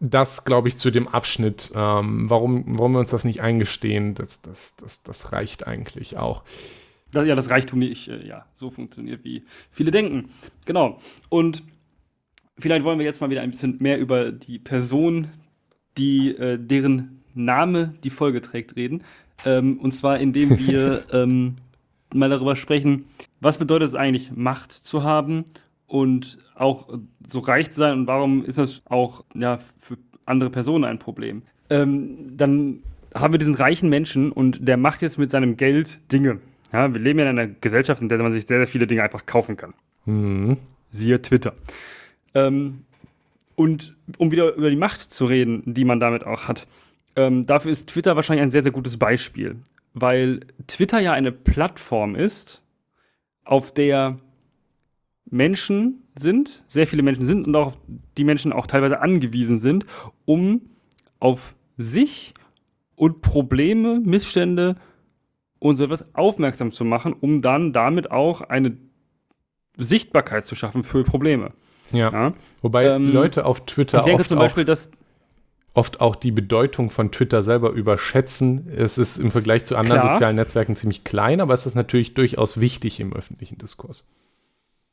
das, glaube ich, zu dem Abschnitt. Ähm, warum, warum wir uns das nicht eingestehen, das, das, das, das reicht eigentlich auch. ja, das Reichtum nicht, äh, ja, so funktioniert, wie viele denken. Genau. Und vielleicht wollen wir jetzt mal wieder ein bisschen mehr über die Person, die, äh, deren Name die Folge trägt, reden. Ähm, und zwar indem wir <laughs> ähm, mal darüber sprechen, was bedeutet es eigentlich, Macht zu haben und auch so reich zu sein und warum ist das auch ja, für andere Personen ein Problem. Ähm, dann haben wir diesen reichen Menschen und der macht jetzt mit seinem Geld Dinge. Ja, wir leben ja in einer Gesellschaft, in der man sich sehr, sehr viele Dinge einfach kaufen kann. Mhm. Siehe Twitter. Ähm, und um wieder über die Macht zu reden, die man damit auch hat, ähm, dafür ist Twitter wahrscheinlich ein sehr, sehr gutes Beispiel. Weil Twitter ja eine Plattform ist, auf der Menschen sind, sehr viele Menschen sind und auch die Menschen auch teilweise angewiesen sind, um auf sich und Probleme, Missstände und so etwas aufmerksam zu machen, um dann damit auch eine Sichtbarkeit zu schaffen für Probleme. Ja. Ja. Wobei Ähm, Leute auf Twitter Ich denke oft, zum Beispiel, dass auch, oft auch die Bedeutung von Twitter selber überschätzen. Es ist im Vergleich zu anderen Klar. sozialen Netzwerken ziemlich klein, aber es ist natürlich durchaus wichtig im öffentlichen Diskurs.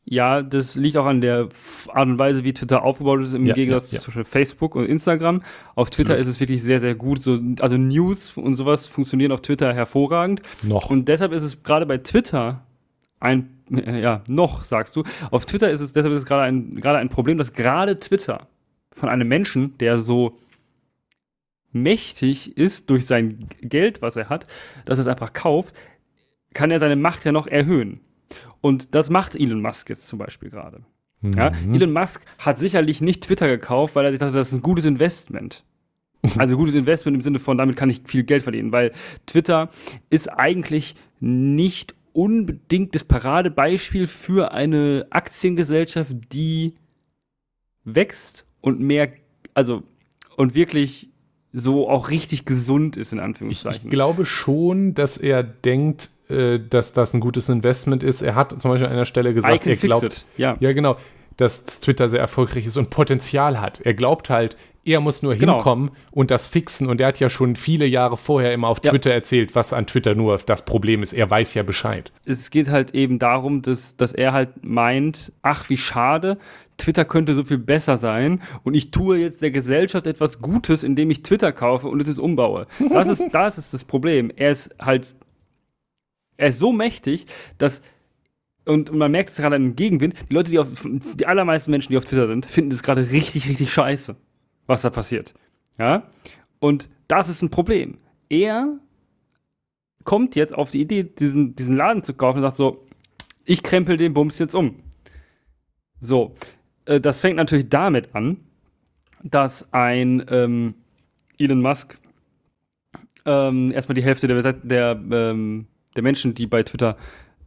Ja, das liegt auch an der Art und Weise, wie Twitter aufgebaut ist, im Ja, Gegensatz ja, ja. zu Facebook und Instagram. Auf Twitter Absolut. ist es wirklich sehr, sehr gut. So, also News und sowas funktionieren auf Twitter hervorragend. Noch. Und deshalb ist es gerade bei Twitter ein, äh, ja, noch, sagst du, auf Twitter ist es, deshalb ist es gerade ein, gerade ein Problem, dass gerade Twitter von einem Menschen, der so mächtig ist durch sein Geld, was er hat, dass er es einfach kauft, kann er seine Macht ja noch erhöhen. Und das macht Elon Musk jetzt zum Beispiel gerade. Ja? Mhm. Elon Musk hat sicherlich nicht Twitter gekauft, weil er sich dachte, das ist ein gutes Investment. <laughs> Also gutes Investment im Sinne von, damit kann ich viel Geld verdienen, weil Twitter ist eigentlich nicht unbedingt das Paradebeispiel für eine Aktiengesellschaft, die wächst und mehr, also und wirklich so auch richtig gesund ist, in Ich, Anführungszeichen. ich glaube schon, dass er denkt, äh, dass das ein gutes Investment ist. Er hat zum Beispiel an einer Stelle gesagt, er glaubt. Ja. ja genau, dass Twitter sehr erfolgreich ist und Potenzial hat. Er glaubt halt, er muss nur Genau. hinkommen und das fixen. Und er hat ja schon viele Jahre vorher immer auf Ja. Twitter erzählt, was an Twitter nur das Problem ist. Er weiß ja Bescheid. es geht halt eben darum, dass, dass er halt meint, ach, wie schade, Twitter könnte so viel besser sein und ich tue jetzt der Gesellschaft etwas Gutes, indem ich Twitter kaufe und es ist umbaue. Das ist, <laughs> das ist das Problem. Er ist halt, er ist so mächtig, dass und man merkt es gerade im Gegenwind, die Leute, die auf, die allermeisten Menschen, die auf Twitter sind, finden das gerade richtig, richtig scheiße, was da passiert. Ja? Und das ist ein Problem. Er kommt jetzt auf die Idee, diesen, diesen Laden zu kaufen und sagt so, ich krempel den Bums jetzt um. So, äh, das fängt natürlich damit an, dass ein ähm, Elon Musk ähm, erstmal die Hälfte der, der, ähm, der Menschen, die bei Twitter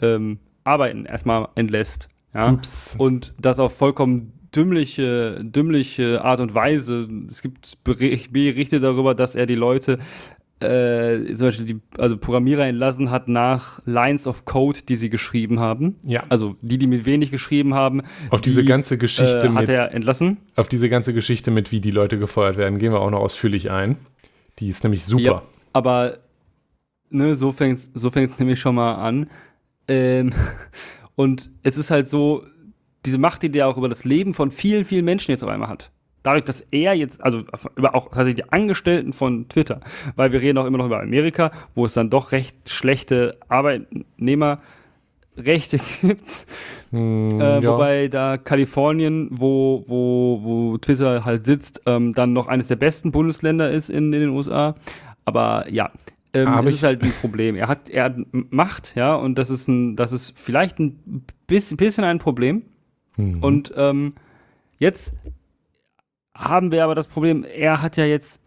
ähm, arbeiten, erstmal entlässt. Ja? Ups. Und das auf vollkommen dümmliche, dümmliche Art und Weise. Es gibt Beri- Berichte darüber, dass er die Leute, äh, zum Beispiel die also Programmierer entlassen hat nach Lines of Code, die sie geschrieben haben. Ja. Also die, die mit wenig geschrieben haben. Auf diese die, ganze Geschichte äh, hat mit, er entlassen. auf diese ganze Geschichte mit, wie die Leute gefeuert werden, gehen wir auch noch ausführlich ein. Die ist nämlich super. Ja, aber ne, so fängt es so fängt's nämlich schon mal an. Ähm, <laughs> und es ist halt so, diese Macht, die der auch über das Leben von vielen, vielen Menschen jetzt auf einmal hat. Dadurch, dass er jetzt, also über auch tatsächlich die Angestellten von Twitter, weil wir reden auch immer noch über Amerika, wo es dann doch recht schlechte Arbeitnehmerrechte <laughs> gibt. Hm, Äh, ja. Wobei da Kalifornien, wo, wo, wo Twitter halt sitzt, ähm, dann noch eines der besten Bundesländer ist in, in den USA. Aber ja, ähm, Aber ich- ist halt ein Problem. Er hat, er hat Macht, ja, und das ist, ein, das ist vielleicht ein bisschen, bisschen ein Problem. Mhm. Und ähm, jetzt haben wir aber das Problem, er hat ja jetzt,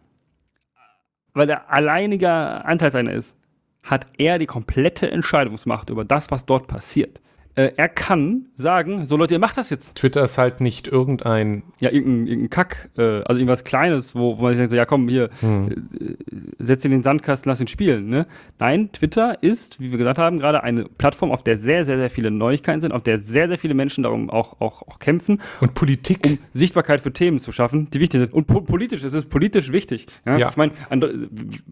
weil er alleiniger Anteilseigner ist, hat er die komplette Entscheidungsmacht über das, was dort passiert. Äh, er kann sagen, so Leute, ihr macht das jetzt. Twitter ist halt nicht irgendein Ja, irgendein, irgendein Kack, äh, also irgendwas Kleines, wo, wo man sich denkt, so, ja komm, hier, hm, äh, setz ihn in den Sandkasten, lass ihn spielen. Ne? Nein, Twitter ist, wie wir gesagt haben, gerade eine Plattform, auf der sehr, sehr, sehr viele Neuigkeiten sind, auf der sehr, sehr viele Menschen darum auch, auch, auch kämpfen, und Politik. um Sichtbarkeit für Themen zu schaffen, die wichtig sind. Und po politisch, es ist politisch wichtig. Ja? Ja. Ich meine,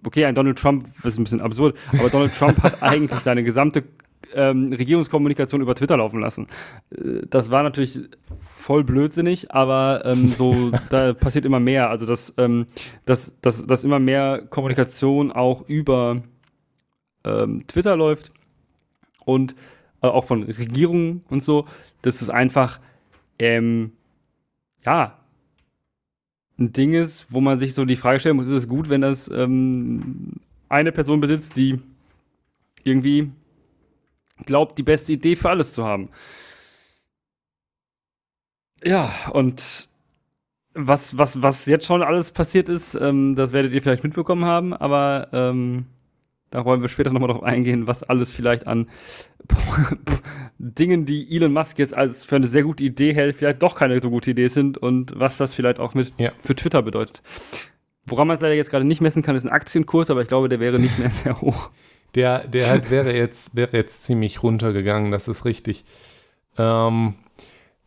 okay, ein Donald Trump, das ist ein bisschen absurd, aber Donald Trump hat <laughs> eigentlich seine gesamte ähm, Regierungskommunikation über Twitter laufen lassen. Äh, das war natürlich voll blödsinnig, aber ähm, so, <laughs> da passiert immer mehr. Also, dass, ähm, dass, dass, dass immer mehr Kommunikation auch über ähm, Twitter läuft und äh, auch von Regierungen und so. Das ist einfach, ähm, ja, ein Ding ist, wo man sich so die Frage stellen muss, ist es gut, wenn das ähm, eine Person besitzt, die irgendwie glaubt, die beste Idee für alles zu haben. Ja, und was, was, was jetzt schon alles passiert ist, ähm, das werdet ihr vielleicht mitbekommen haben, aber ähm, da wollen wir später nochmal drauf eingehen, was alles vielleicht an <laughs> Dingen, die Elon Musk jetzt als für eine sehr gute Idee hält, vielleicht doch keine so gute Idee sind und was das vielleicht auch mit ja. für Twitter bedeutet. Woran man es leider jetzt gerade nicht messen kann, ist ein Aktienkurs, aber ich glaube, der wäre nicht mehr <laughs> sehr hoch. Der, der halt <laughs> wäre jetzt, wäre jetzt ziemlich runtergegangen, das ist richtig. Ähm,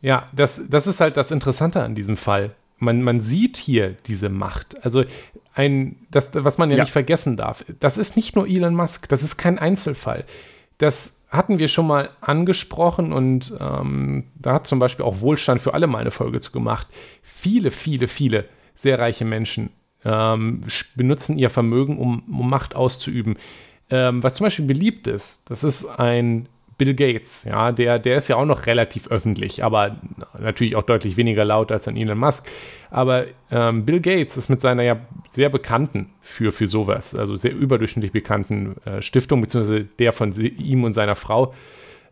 ja, das, das ist halt das Interessante an diesem Fall. Man, man sieht hier diese Macht. Also ein, das, was man ja, ja, nicht vergessen darf, das ist nicht nur Elon Musk, das ist kein Einzelfall. Das hatten wir schon mal angesprochen und ähm, da hat zum Beispiel auch Wohlstand für alle mal eine Folge zu gemacht. Viele, viele, viele sehr reiche Menschen ähm, benutzen ihr Vermögen, um, um Macht auszuüben. Ähm, was zum Beispiel beliebt ist, das ist ein Bill Gates, ja, der, der ist ja auch noch relativ öffentlich, aber natürlich auch deutlich weniger laut als ein Elon Musk. Aber ähm, Bill Gates ist mit seiner ja sehr bekannten für, für sowas, also sehr überdurchschnittlich bekannten äh, Stiftung, beziehungsweise der von ihm und seiner Frau,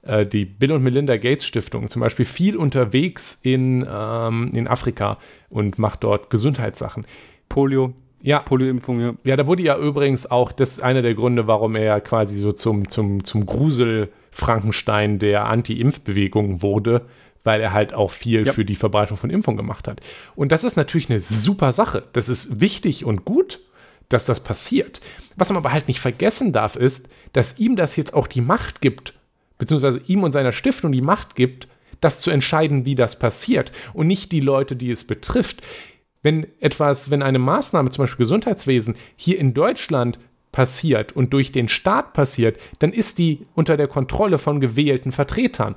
äh, die Bill und Melinda Gates Stiftung, zum Beispiel viel unterwegs in, ähm, in Afrika und macht dort Gesundheitssachen. Polio. Ja. Polioimpfung, ja. Ja, da wurde ja übrigens auch, das ist einer der Gründe, warum er quasi so zum, zum, zum Grusel Frankenstein der Anti-Impfbewegung wurde, weil er halt auch viel ja. für die Verbreitung von Impfung gemacht hat. Und das ist natürlich eine super Sache. Das ist wichtig und gut, dass das passiert. Was man aber halt nicht vergessen darf, ist, dass ihm das jetzt auch die Macht gibt, beziehungsweise ihm und seiner Stiftung die Macht gibt, das zu entscheiden, wie das passiert und nicht die Leute, die es betrifft. Wenn etwas, wenn eine Maßnahme, zum Beispiel Gesundheitswesen, hier in Deutschland passiert und durch den Staat passiert, dann ist die unter der Kontrolle von gewählten Vertretern.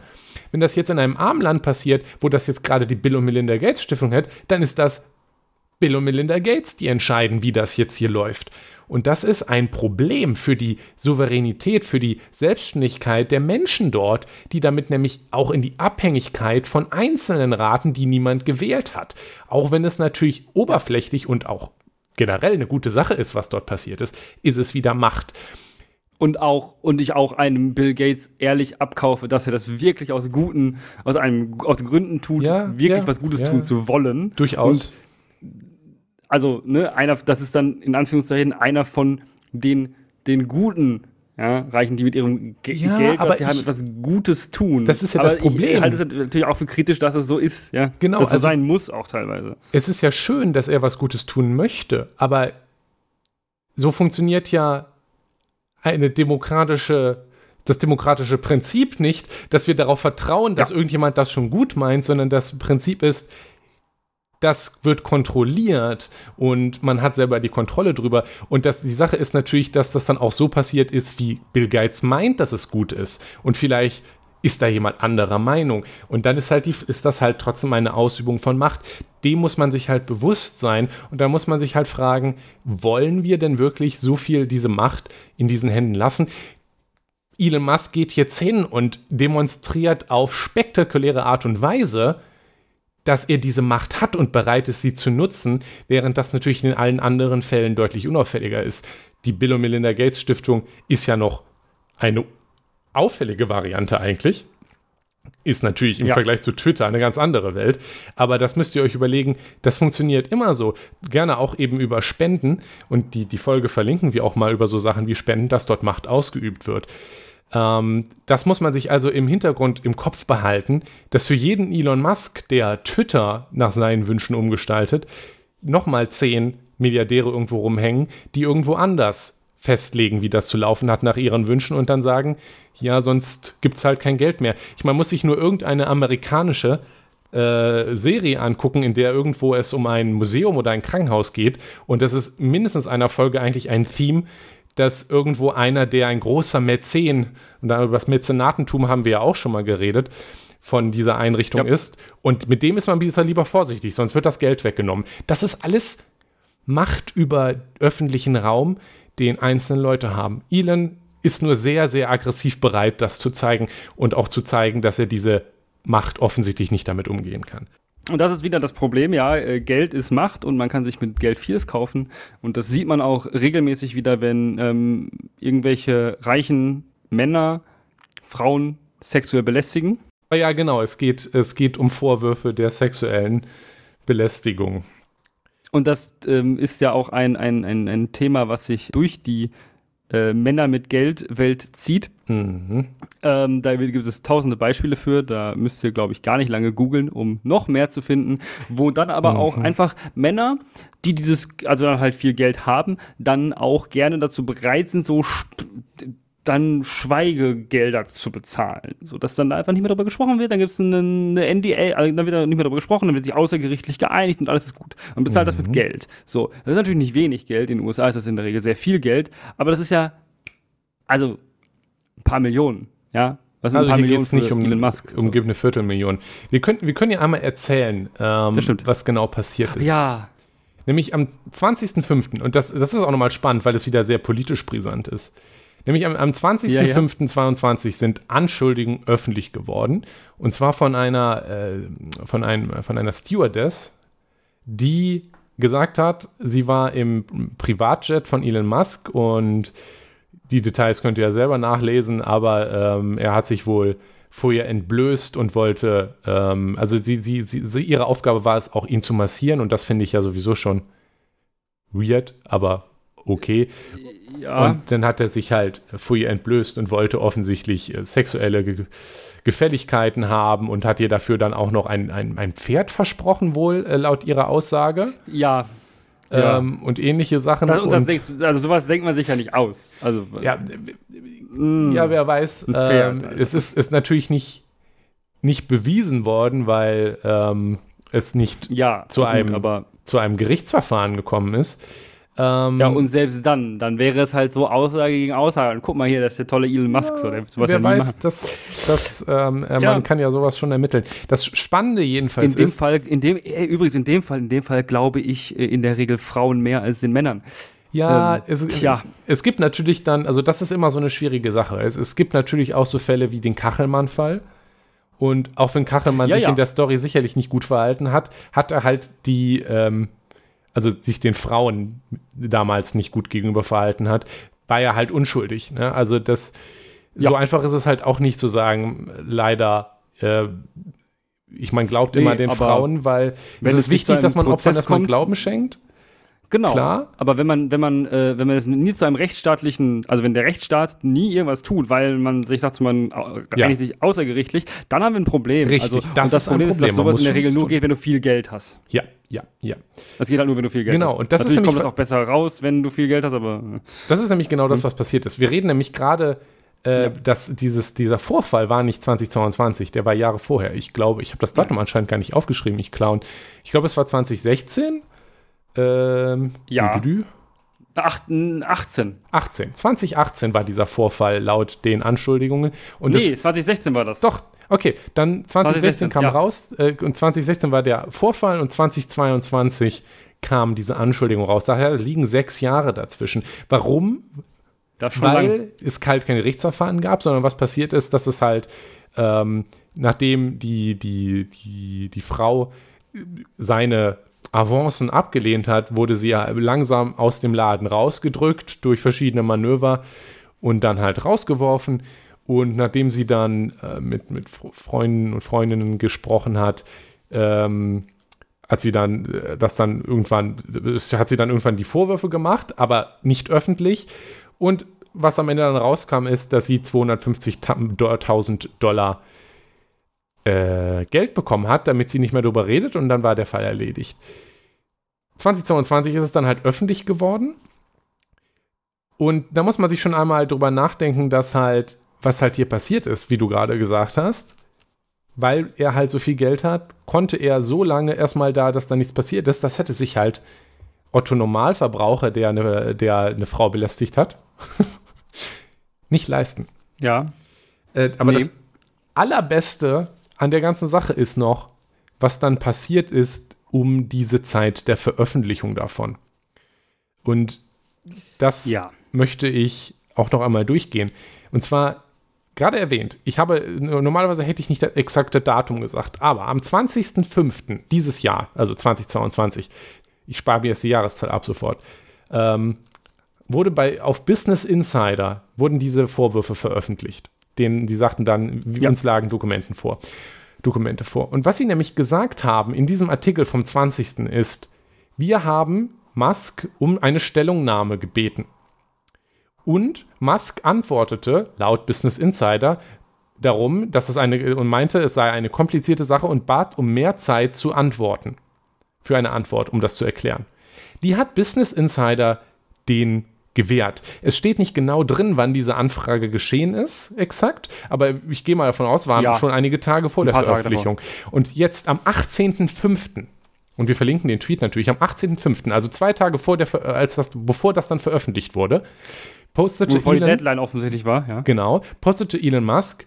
Wenn das jetzt in einem armen Land passiert, wo das jetzt gerade die Bill und Melinda Gates Stiftung hat, dann ist das Bill und Melinda Gates, die entscheiden, wie das jetzt hier läuft. Und das ist ein Problem für die Souveränität, für die Selbstständigkeit der Menschen dort, die damit nämlich auch in die Abhängigkeit von Einzelnen raten, die niemand gewählt hat. Auch wenn es natürlich oberflächlich und auch generell eine gute Sache ist, was dort passiert ist, ist es wieder Macht. Und auch, und ich auch einem Bill Gates ehrlich abkaufe, dass er das wirklich aus guten, aus einem, aus Gründen tut, ja, wirklich ja, was Gutes ja. tun zu wollen. Durchaus. Und also, ne, einer, das ist dann in Anführungszeichen einer von den, den guten ja, Reichen, die mit ihrem Ge ja, Geld, was sie haben, etwas Gutes tun. Das ist ja aber das Problem. Ich halte es natürlich auch für kritisch, dass es so ist, ja. Genau. Dass es also, sein muss auch teilweise. Es ist ja schön, dass er was Gutes tun möchte, aber so funktioniert ja eine demokratische das demokratische Prinzip nicht, dass wir darauf vertrauen, dass ja. irgendjemand das schon gut meint, sondern das Prinzip ist, das wird kontrolliert und man hat selber die Kontrolle drüber. Und das, die Sache ist natürlich, dass das dann auch so passiert ist, wie Bill Gates meint, dass es gut ist. Und vielleicht ist da jemand anderer Meinung. Und dann ist halt die, ist das halt trotzdem eine Ausübung von Macht. Dem muss man sich halt bewusst sein. Und da muss man sich halt fragen, wollen wir denn wirklich so viel diese Macht in diesen Händen lassen? Elon Musk geht jetzt hin und demonstriert auf spektakuläre Art und Weise, dass er diese Macht hat und bereit ist, sie zu nutzen, während das natürlich in allen anderen Fällen deutlich unauffälliger ist. Die Bill und Melinda Gates Stiftung ist ja noch eine auffällige Variante eigentlich. Ist natürlich im ja. Vergleich zu Twitter eine ganz andere Welt. Aber das müsst ihr euch überlegen, das funktioniert immer so. Gerne auch eben über Spenden. Und die, die Folge verlinken wir auch mal über so Sachen wie Spenden, dass dort Macht ausgeübt wird. Ähm, das muss man sich also im Hintergrund im Kopf behalten, dass für jeden Elon Musk, der Twitter nach seinen Wünschen umgestaltet, nochmal zehn Milliardäre irgendwo rumhängen, die irgendwo anders festlegen, wie das zu laufen hat nach ihren Wünschen und dann sagen, ja, sonst gibt es halt kein Geld mehr. Ich, man muss sich nur irgendeine amerikanische äh, Serie angucken, in der irgendwo es um ein Museum oder ein Krankenhaus geht und das ist mindestens einer Folge eigentlich ein Theme, dass irgendwo einer, der ein großer Mäzen, und über das Mäzenatentum haben wir ja auch schon mal geredet, von dieser Einrichtung Ja. ist. Und mit dem ist man bisher lieber vorsichtig, sonst wird das Geld weggenommen. Das ist alles Macht über öffentlichen Raum, den einzelne Leute haben. Elon ist nur sehr, sehr aggressiv bereit, das zu zeigen und auch zu zeigen, dass er diese Macht offensichtlich nicht damit umgehen kann. Und das ist wieder das Problem, ja, äh, Geld ist Macht und man kann sich mit Geld vieles kaufen. Und das sieht man auch regelmäßig wieder, wenn ähm, irgendwelche reichen Männer Frauen sexuell belästigen. Aber ja, genau, es geht, es geht um Vorwürfe der sexuellen Belästigung. Und das ähm, ist ja auch ein, ein, ein, ein Thema, was sich durch die äh, Männer mit Geld-Welt zieht. Mhm. Ähm, da gibt es tausende Beispiele für. Da müsst ihr, glaube ich, gar nicht lange googeln, um noch mehr zu finden. Wo dann aber auch einfach Männer, die dieses, also dann halt viel Geld haben, dann auch gerne dazu bereit sind, so dann Schweigegelder zu bezahlen. So dass dann einfach nicht mehr darüber gesprochen wird. Dann gibt es eine, eine NDA, also dann wird da nicht mehr darüber gesprochen, dann wird sich außergerichtlich geeinigt und alles ist gut. Man bezahlt das mit Geld. So, das ist natürlich nicht wenig Geld. In den USA ist das in der Regel sehr viel Geld, aber das ist ja, also ein paar Millionen, ja. Was sind Also ein paar hier Millionen geht es nicht um, Elon Musk? um eine Viertelmillion. Wir können, wir können ja einmal erzählen, ähm, was genau passiert ist. Ja, Nämlich am 20.05. Und das, das ist auch nochmal spannend, weil es wieder sehr politisch brisant ist. Nämlich am, am 20.05.22 sind Anschuldigungen öffentlich geworden. Und zwar von einer, äh, von einem, von einer Stewardess, die gesagt hat, sie war im Privatjet von Elon Musk. Und die Details könnt ihr ja selber nachlesen, aber ähm, er hat sich wohl vor ihr entblößt und wollte, ähm, also sie, sie, sie, ihre Aufgabe war es auch, ihn zu massieren. Und das finde ich ja sowieso schon weird, aber okay. ja. Und dann hat er sich halt vor ihr entblößt und wollte offensichtlich äh, sexuelle Ge Gefälligkeiten haben und hat ihr dafür dann auch noch ein, ein, ein Pferd versprochen, wohl äh, laut ihrer Aussage. ja. Ja. Ähm, und ähnliche Sachen. Das, und das und, denkst, also sowas denkt man sich ja nicht aus. Also, ja, mm, ja, wer weiß. Pferd, ähm, es ist, ist natürlich nicht, nicht bewiesen worden, weil ähm, es nicht ja, zu gut, einem- zu einem Gerichtsverfahren gekommen ist. Ähm, ja, und selbst dann, dann wäre es halt so Aussage gegen Aussage. Und guck mal hier, das ist der tolle Elon Musk, so, der sowas wer ja weiß, dass, dass ähm, äh, Ja. man kann ja sowas schon ermitteln. Das Spannende In jedenfalls dem ist, Fall, in dem, äh, übrigens, in dem Fall, in dem Fall glaube ich äh, in der Regel Frauen mehr als den Männern. ja, ähm, es, tja. es gibt natürlich dann, also das ist immer so eine schwierige Sache. Es, es gibt natürlich auch so Fälle wie den Kachelmann-Fall. Und auch wenn Kachelmann Ja, sich ja. in der Story sicherlich nicht gut verhalten hat, hat er halt die, ähm, also sich den Frauen damals nicht gut gegenüber verhalten hat, war er halt unschuldig. Ne? Also das, so Ja. einfach ist es halt auch nicht zu sagen, leider, äh, ich meine, glaubt Nee, immer den Frauen, weil es ist wichtig, dass man Opfern Prozess erstmal kommt- Glauben schenkt. Genau. Klar. Aber wenn man, wenn man, äh, wenn man es nie zu einem rechtsstaatlichen, also wenn der Rechtsstaat nie irgendwas tut, weil man sich sagt, man au- Ja. einigt sich außergerichtlich, dann haben wir ein Problem. Richtig, also, das und das ist Problem ist, dass Man sowas in der Regel nur geht, wenn du viel Geld hast. Ja, ja, ja. Das geht halt nur, wenn du viel Geld Genau, hast. und das ist Natürlich kommt nämlich- das auch besser raus, wenn du viel Geld hast, aber äh, Das ist nämlich genau das, Mhm. was passiert ist. Wir reden nämlich gerade, äh, dass dieses, dieser Vorfall war nicht 2022, der war Jahre vorher. Ich glaube, ich habe das Datum anscheinend gar nicht aufgeschrieben, ich Clown. Ich glaube, es war 2016. Ähm, Ja. dü- dü- dü. acht- 18. 18. 2018 war dieser Vorfall laut den Anschuldigungen. Und nee, das, 2016 war das. doch, okay, dann 2016 2016, kam ja. raus äh, und 2016 war der Vorfall und 2022 kam diese Anschuldigung raus. Daher liegen sechs Jahre dazwischen. Warum? Schon lang. weil es halt kein Gerichtsverfahren gab, sondern was passiert ist, dass es halt, ähm, nachdem die, die, die, die Frau seine Avancen abgelehnt hat, wurde sie ja langsam aus dem Laden rausgedrückt durch verschiedene Manöver und dann halt rausgeworfen. Und nachdem sie dann äh, mit, mit Fr- Freunden und Freundinnen gesprochen hat, ähm, hat sie dann äh, das dann irgendwann, hat sie dann irgendwann die Vorwürfe gemacht, aber nicht öffentlich. Und was am Ende dann rauskam, ist, dass sie 250.000 Dollar äh, Geld bekommen hat, damit sie nicht mehr darüber redet und dann war der Fall erledigt. 2022 ist es dann halt öffentlich geworden. Und da muss man sich schon einmal drüber nachdenken, dass halt, was halt hier passiert ist, wie du gerade gesagt hast. Weil er halt so viel Geld hat, konnte er so lange erstmal da, dass da nichts passiert ist. Das hätte sich halt Otto Normalverbraucher, der eine, der eine Frau belästigt hat, <laughs> nicht leisten. Ja. Äh, aber Nee. das Allerbeste an der ganzen Sache ist noch, was dann passiert ist um diese Zeit der Veröffentlichung davon. Und das Ja. möchte ich auch noch einmal durchgehen. Und zwar, gerade erwähnt, ich habe, normalerweise hätte ich nicht das exakte Datum gesagt, aber am 20.05. dieses Jahr, also 2022, ich spare mir jetzt die Jahreszahl ab sofort, ähm, wurde bei, auf Business Insider wurden diese Vorwürfe veröffentlicht. Den, die sagten dann, Ja. uns lagen Dokumenten vor. Dokumente vor. Und was sie nämlich gesagt haben in diesem Artikel vom 20. ist, wir haben Musk um eine Stellungnahme gebeten. Und Musk antwortete, laut Business Insider, darum, dass es eine, und meinte, es sei eine komplizierte Sache und bat um mehr Zeit zu antworten. Für eine Antwort, um das zu erklären. Die hat Business Insider den gewährt. Es steht nicht genau drin, wann diese Anfrage geschehen ist, exakt, aber ich gehe mal davon aus, waren Ja. schon einige Tage vor Ein der Veröffentlichung. Und jetzt am 18.05. Und wir verlinken den Tweet natürlich am 18.05., also zwei Tage vor der, Ver- als das, bevor das dann veröffentlicht wurde, postete Bevor die Elon, Deadline offensichtlich war, ja. genau, postete Elon Musk,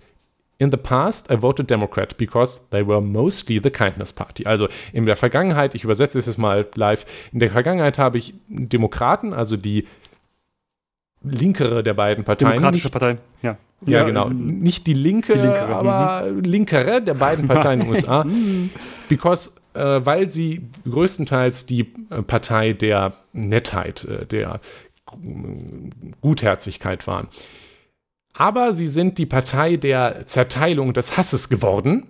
in the past I voted Democrat because they were mostly the kindness party. Also in der Vergangenheit, ich übersetze es jetzt mal live, in der Vergangenheit habe ich Demokraten, also die linkere der beiden Parteien, Demokratische nicht, Partei, ja. ja, genau. Nicht die linke, Die linkere, aber linkere der beiden Parteien in den USA. <laughs> Because, äh, weil sie größtenteils die äh, Partei der Nettheit, äh, der Gutherzigkeit waren. Aber sie sind die Partei der Zerteilung des Hasses geworden.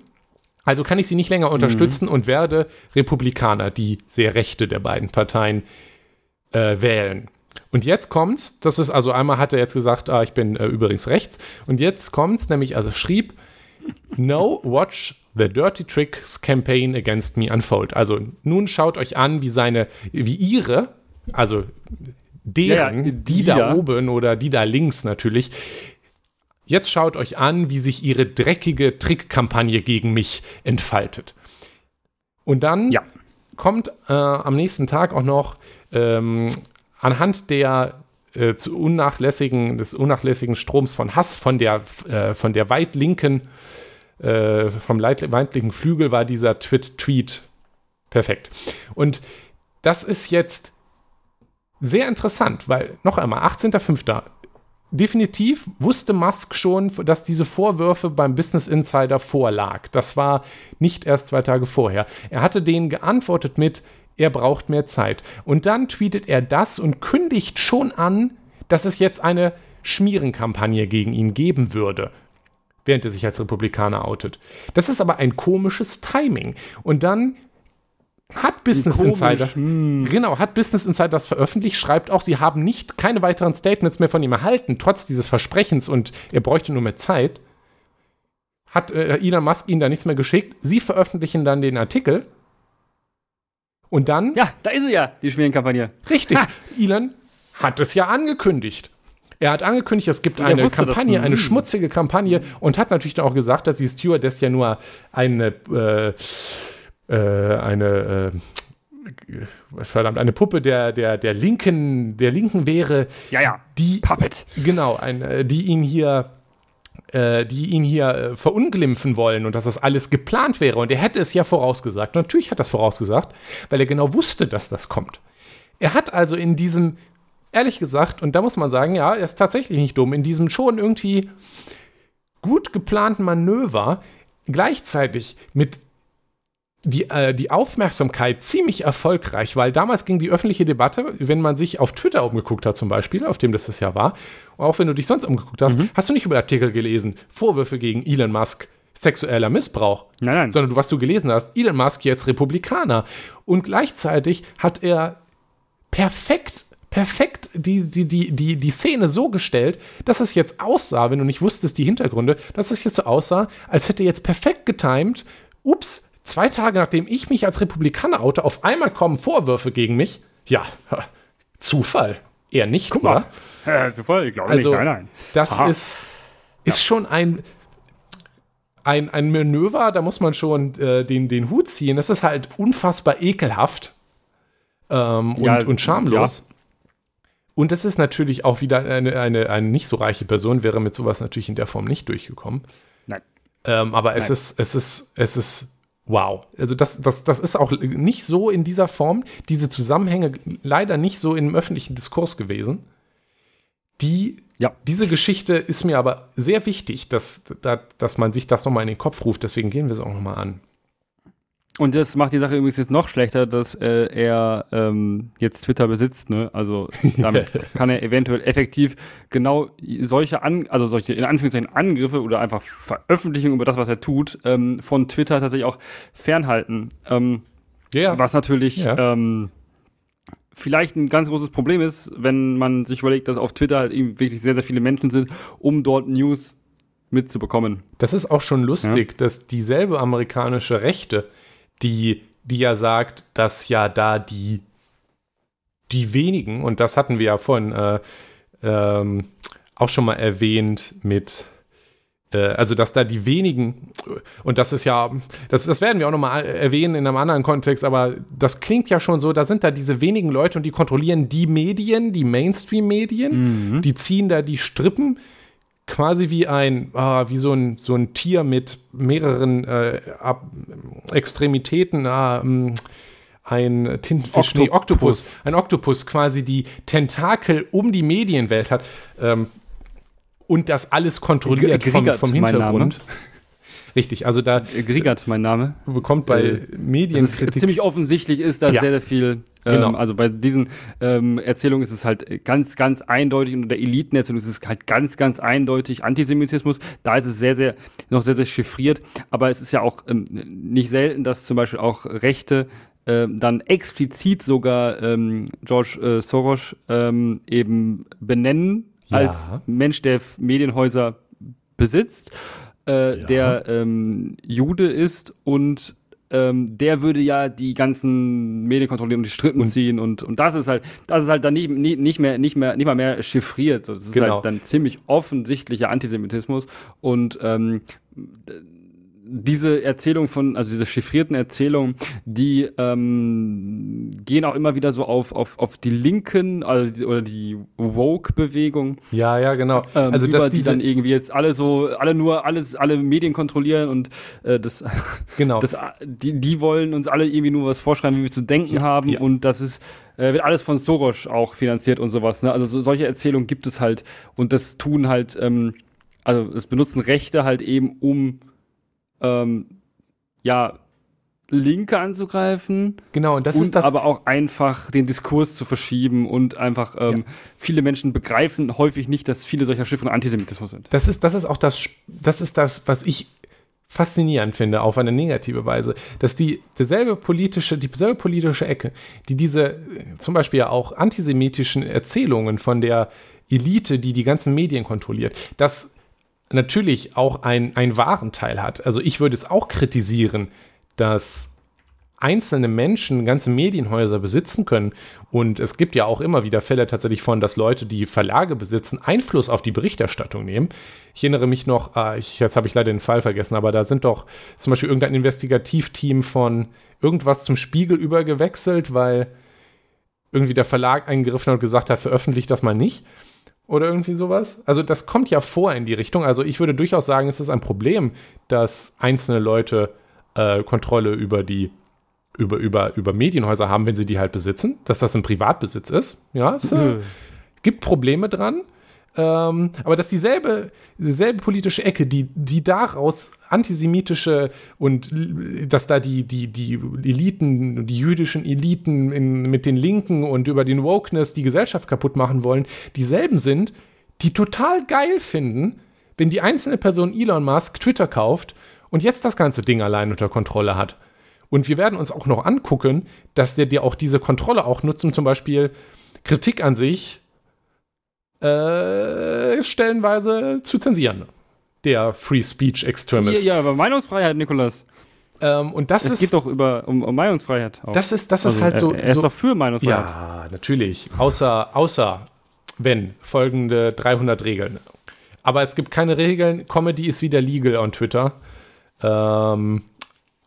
Also kann ich sie nicht länger unterstützen und werde Republikaner, die sehr rechte der beiden Parteien, äh, wählen. Und jetzt kommt's, das ist also einmal hat er jetzt gesagt, ah, ich bin äh, übrigens rechts. Und jetzt kommt's, nämlich also schrieb, No, watch the Dirty Tricks Campaign against me unfold. Also nun schaut euch an, wie seine, wie ihre, also deren, Ja, ja, die, die da da. oben oder die da links natürlich. Jetzt schaut euch an, wie sich ihre dreckige Trickkampagne gegen mich entfaltet. Und dann Ja. kommt äh, am nächsten Tag auch noch ähm, anhand der äh, zu unnachlässigen, des unnachlässigen Stroms von Hass von der, äh, von der weit linken, äh, vom weit linken Flügel war dieser Tweet perfekt. Und das ist jetzt sehr interessant, weil noch einmal, 18.05. Definitiv wusste Musk schon, dass diese Vorwürfe beim Business Insider vorlag. Das war nicht erst zwei Tage vorher. Er hatte denen geantwortet mit, er braucht mehr Zeit. Und dann tweetet er das und kündigt schon an, dass es jetzt eine Schmierenkampagne gegen ihn geben würde, während er sich als Republikaner outet. Das ist aber ein komisches Timing. Und dann hat Business Komisch, Insider hm. Genau, hat Business Insider das veröffentlicht, schreibt auch, sie haben nicht keine weiteren Statements mehr von ihm erhalten, trotz dieses Versprechens und er bräuchte nur mehr Zeit. Hat äh, Elon Musk ihnen da nichts mehr geschickt. Sie veröffentlichen dann den Artikel. Und dann, Ja, da ist sie ja, die Schmierenkampagne. richtig, Elon hat es ja angekündigt. Er hat angekündigt, es gibt eine. Kampagne, eine Hm. schmutzige Kampagne und hat natürlich dann auch gesagt, dass die Stewardess ja nur eine, äh, äh, eine, äh, verdammt, eine Puppe der, der, der Linken, der Linken wäre, Ja, ja. die, Puppet. genau, ein, äh, die ihn hier, äh, die ihn hier äh, verunglimpfen wollen und dass das alles geplant wäre. Und er hätte es ja vorausgesagt. Natürlich hat er es vorausgesagt, weil er genau wusste, dass das kommt. Er hat also in diesem, ehrlich gesagt, und da muss man sagen, ja, er ist tatsächlich nicht dumm, in diesem schon irgendwie gut geplanten Manöver gleichzeitig mit die, äh, die Aufmerksamkeit ziemlich erfolgreich, weil damals ging die öffentliche Debatte, wenn man sich auf Twitter umgeguckt hat zum Beispiel, auf dem das das Jahr war, auch wenn du dich sonst umgeguckt hast, hast du nicht über Artikel gelesen, Vorwürfe gegen Elon Musk, sexueller Missbrauch, Nein, nein. sondern du, was du gelesen hast, Elon Musk jetzt Republikaner. Und gleichzeitig hat er perfekt, perfekt die, die, die, die, die Szene so gestellt, dass es jetzt aussah, wenn du nicht wusstest die Hintergründe, dass es jetzt so aussah, als hätte jetzt perfekt getimt, ups, zwei Tage nachdem ich mich als Republikaner oute, auf einmal kommen Vorwürfe gegen mich. Ja, Zufall. Eher nicht, Guck oder? <laughs> mal. Zufall, ich glaube Also, nicht. Nein, nein. Das Aha. ist, ist schon ein, ein, ein Manöver, da muss man schon äh, den, den Hut ziehen. Das ist halt unfassbar ekelhaft ähm, und, Ja, und schamlos. Und das ist natürlich auch wieder eine, eine, eine nicht so reiche Person, wäre mit sowas natürlich in der Form nicht durchgekommen. Nein. Ähm, aber es Nein. ist, es ist, es ist wow. Also das, das, das ist auch nicht so in dieser Form, diese Zusammenhänge leider nicht so im öffentlichen Diskurs gewesen. Die, Ja. diese Geschichte ist mir aber sehr wichtig, dass, dass, dass man sich das nochmal in den Kopf ruft. Deswegen gehen wir es auch nochmal an. Und das macht die Sache übrigens jetzt noch schlechter, dass äh, er ähm, jetzt Twitter besitzt. Ne? Also damit <laughs> kann er eventuell effektiv genau solche, an, also solche in Anführungszeichen Angriffe oder einfach Veröffentlichungen über das, was er tut, ähm, von Twitter tatsächlich auch fernhalten. Ähm, Ja, Was natürlich Ja. ähm, vielleicht ein ganz großes Problem ist, wenn man sich überlegt, dass auf Twitter halt eben wirklich sehr, sehr viele Menschen sind, um dort News mitzubekommen. Das ist auch schon lustig, dass dieselbe amerikanische Rechte, die, die ja sagt, dass ja da die, die wenigen, und das hatten wir ja vorhin äh, ähm, auch schon mal erwähnt mit, äh, also dass da die wenigen, und das ist ja, das, das werden wir auch noch mal erwähnen in einem anderen Kontext, aber das klingt ja schon so, da sind da diese wenigen Leute und die kontrollieren die Medien, die Mainstream-Medien, die ziehen da die Strippen quasi wie ein, ah, wie so ein, so ein Tier mit mehreren äh, Ab Extremitäten, ah, ähm, ein Tintenfisch, nee, Oktopus. Oktopus, ein Oktopus quasi die Tentakel um die Medienwelt hat ähm, und das alles kontrolliert G- vom, vom Hintergrund. Richtig, also da Äh, Griegert, mein Name. bekommt bei Äh, Medienkritik ziemlich offensichtlich ist, dass Ja. sehr, sehr viel, ähm, Genau. also bei diesen ähm, Erzählungen ist es halt ganz, ganz eindeutig und in der Elitenerzählung ist es halt ganz, ganz eindeutig Antisemitismus. Da ist es sehr, sehr, noch sehr, sehr chiffriert. Aber es ist ja auch ähm, nicht selten, dass zum Beispiel auch Rechte ähm, dann explizit sogar ähm, George äh, Soros ähm, eben benennen Ja. als Mensch, der Medienhäuser besitzt, äh, Ja. der ähm, Jude ist und ähm, der würde ja die ganzen Medien kontrollieren und die Strippen Und- ziehen und, und das ist halt, das ist halt dann nicht, nicht, nicht mehr, nicht mehr, nicht mal mehr chiffriert. So, Das ist Genau. halt dann ziemlich offensichtlicher Antisemitismus und ähm, diese Erzählung von, also diese chiffrierten Erzählungen, die ähm, gehen auch immer wieder so auf, auf, auf die Linken also die, oder die Woke-Bewegung, ja, ja, genau. ähm, also über dass die dann irgendwie jetzt alle so, alle nur alles, alle Medien kontrollieren und äh, das, genau. das, die, die wollen uns alle irgendwie nur was vorschreiben, wie wir zu denken haben ja. und das ist, äh, wird alles von Soros auch finanziert und sowas. Ne? Also so, solche Erzählungen gibt es halt und das tun halt, ähm, also es benutzen Rechte halt eben, um ähm, ja, Linke anzugreifen genau, und das und ist das aber auch einfach den Diskurs zu verschieben und einfach ähm, viele Menschen begreifen häufig nicht, dass viele solcher Chiffren Antisemitismus sind. Das ist, das ist auch das, das ist das, was ich faszinierend finde, auf eine negative Weise, dass die dieselbe politische, dieselbe politische Ecke, die diese äh, zum Beispiel ja auch antisemitischen Erzählungen von der Elite, die die ganzen Medien kontrolliert, das natürlich auch ein, ein wahren Teil hat. Also ich würde es auch kritisieren, dass einzelne Menschen ganze Medienhäuser besitzen können. Und es gibt ja auch immer wieder Fälle tatsächlich von, dass Leute, die Verlage besitzen, Einfluss auf die Berichterstattung nehmen. Ich erinnere mich noch, ah, ich, jetzt habe ich leider den Fall vergessen, aber da sind doch zum Beispiel irgendein Investigativteam von irgendwas zum Spiegel übergewechselt, weil irgendwie der Verlag eingegriffen hat und gesagt hat, veröffentlicht das mal nicht. Oder irgendwie sowas. Also das kommt ja vor in die Richtung. Also ich würde durchaus sagen, es ist ein Problem, dass einzelne Leute äh, Kontrolle über die über, über, über Medienhäuser haben, wenn sie die halt besitzen, dass das ein Privatbesitz ist. Ja, es äh, gibt Probleme dran. Ähm, aber dass dieselbe, dieselbe politische Ecke, die, die daraus antisemitische und dass da die, die, die Eliten, die jüdischen Eliten in, mit den Linken und über den Wokeness die Gesellschaft kaputt machen wollen, dieselben sind, die total geil finden, wenn die einzelne Person Elon Musk Twitter kauft und jetzt das ganze Ding allein unter Kontrolle hat. Und wir werden uns auch noch angucken, dass der dir auch diese Kontrolle auch nutzt, um zum Beispiel Kritik an sich äh, stellenweise zu zensieren. Der Free Speech Ja, Extremist. ja, aber Meinungsfreiheit, Nikolas. Ähm, und das Es ist, geht doch über, um, um Meinungsfreiheit. Auch. das ist, das ist Also, halt so. Er, er ist so doch für Meinungsfreiheit. ja, natürlich. Außer, außer wenn folgende 300 Regeln. Aber es gibt keine Regeln. Comedy ist wieder legal on Twitter. Ähm,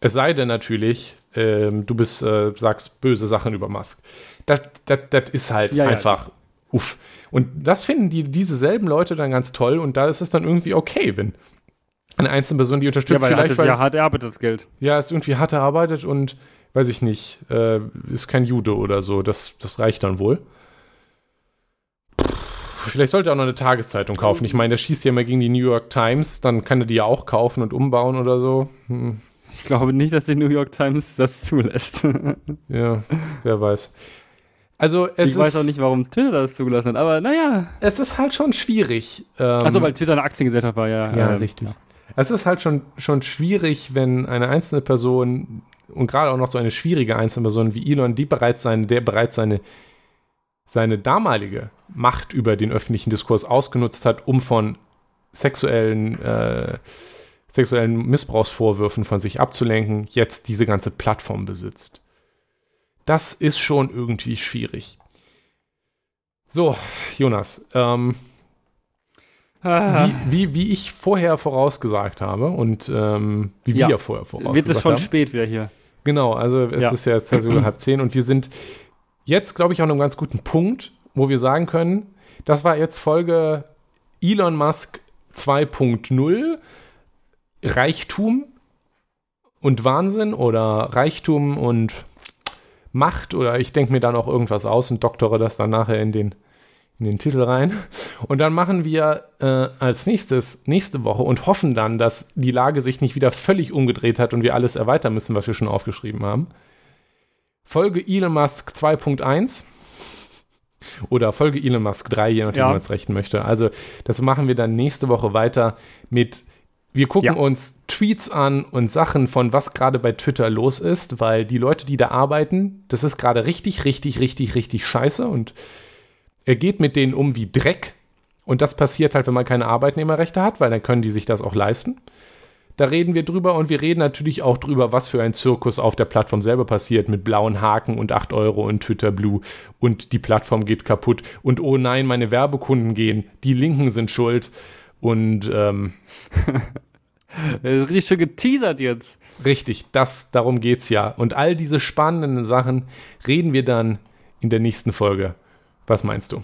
es sei denn natürlich, ähm, du bist, äh, sagst böse Sachen über Musk. Das, das, das ist halt Ja, ja. einfach uff. Und das finden die, diese selben Leute dann ganz toll und da ist es dann irgendwie okay, wenn eine einzelne Person die unterstützt. Ja, weil vielleicht, er hat es ja hart erarbeitet, das Geld. ja, ist irgendwie hart erarbeitet und weiß ich nicht, äh, ist kein Jude oder so. Das, das reicht dann wohl. Vielleicht sollte er auch noch eine Tageszeitung kaufen. Ich meine, der schießt ja immer gegen die New York Times, dann kann er die ja auch kaufen und umbauen oder so. Hm, Ich glaube nicht, dass die New York Times das zulässt. <laughs> ja, wer weiß. Also es ich weiß auch nicht, warum Twitter das zugelassen hat, aber naja. es ist halt schon schwierig. Ähm, Achso, weil Twitter eine Aktiengesellschaft war, ja. Ja, ähm, richtig. Es ist halt schon, schon schwierig, wenn eine einzelne Person und gerade auch noch so eine schwierige einzelne Person wie Elon, die bereits seine, der bereits seine, seine damalige Macht über den öffentlichen Diskurs ausgenutzt hat, um von sexuellen, äh, sexuellen Missbrauchsvorwürfen von sich abzulenken, jetzt diese ganze Plattform besitzt. Das ist schon irgendwie schwierig. So, Jonas, ähm, Ah, wie, wie, wie ich vorher vorausgesagt habe und ähm, wie Ja. wir vorher vorausgesagt wird es schon haben. spät wieder hier. Genau, also es Ja. ist ja jetzt sogar halb zehn und wir sind jetzt, glaube ich, auch an einem ganz guten Punkt, wo wir sagen können, das war jetzt Folge Elon Musk 2.0, Reichtum und Wahnsinn oder Reichtum und Macht oder ich denke mir dann auch irgendwas aus und doktore das dann nachher in den, in den Titel rein. Und dann machen wir äh, als nächstes nächste Woche und hoffen dann, dass die Lage sich nicht wieder völlig umgedreht hat und wir alles erweitern müssen, was wir schon aufgeschrieben haben. Folge Elon Musk 2.1 oder Folge Elon Musk 3, je nachdem, Ja. man es rechnen möchte. Also das machen wir dann nächste Woche weiter mit wir gucken Ja. uns Tweets an und Sachen von was gerade bei Twitter los ist, weil die Leute, die da arbeiten, das ist gerade richtig, richtig, richtig, richtig scheiße und er geht mit denen um wie Dreck. Und das passiert halt, wenn man keine Arbeitnehmerrechte hat, weil dann können die sich das auch leisten. Da reden wir drüber und wir reden natürlich auch drüber, was für ein Zirkus auf der Plattform selber passiert mit blauen Haken und 8 Euro und Twitter Blue und die Plattform geht kaputt und oh nein, meine Werbekunden gehen, die Linken sind schuld und ähm, <laughs> Äh, Richtig schön geteasert jetzt. richtig, das, darum geht's ja. Und all diese spannenden Sachen reden wir dann in der nächsten Folge. Was meinst du?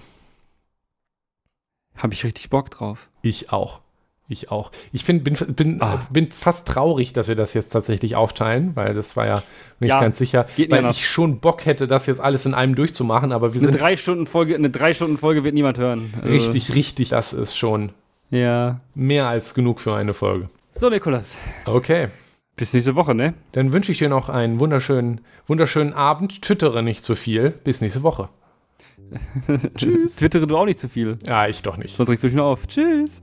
Habe ich richtig Bock drauf. Ich auch. Ich auch. Ich find, bin, bin, Ah. bin fast traurig, dass wir das jetzt tatsächlich aufteilen, weil das war ja nicht Ja, ganz sicher, weil anders. ich schon Bock hätte, das jetzt alles in einem durchzumachen, aber wir Eine sind drei Stunden Folge, eine drei Stunden Folge wird niemand hören. Also, richtig, richtig, das ist schon Ja. mehr als genug für eine Folge. So, Nikolas. Okay. Bis nächste Woche, ne? Dann wünsche ich dir noch einen wunderschönen, wunderschönen Abend. Twittere nicht zu viel. Bis nächste Woche. <laughs> Tschüss. Twittere du auch nicht zu viel. Ja, ich doch nicht. Sonst regst du dich nur auf. Tschüss.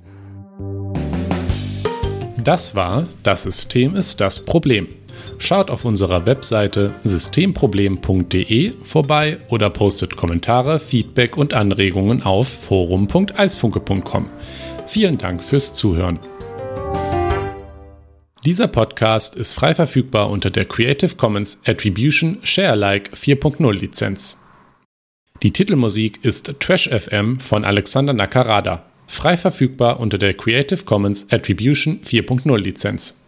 Das war Das System ist das Problem. Schaut auf unserer Webseite systemproblem.de vorbei oder postet Kommentare, Feedback und Anregungen auf forum.eisfunke.com. Vielen Dank fürs Zuhören. Dieser Podcast ist frei verfügbar unter der Creative Commons Attribution Share Alike 4.0 Lizenz. Die Titelmusik ist Trash FM von Alexander Nakarada. Frei verfügbar unter der Creative Commons Attribution 4.0 Lizenz.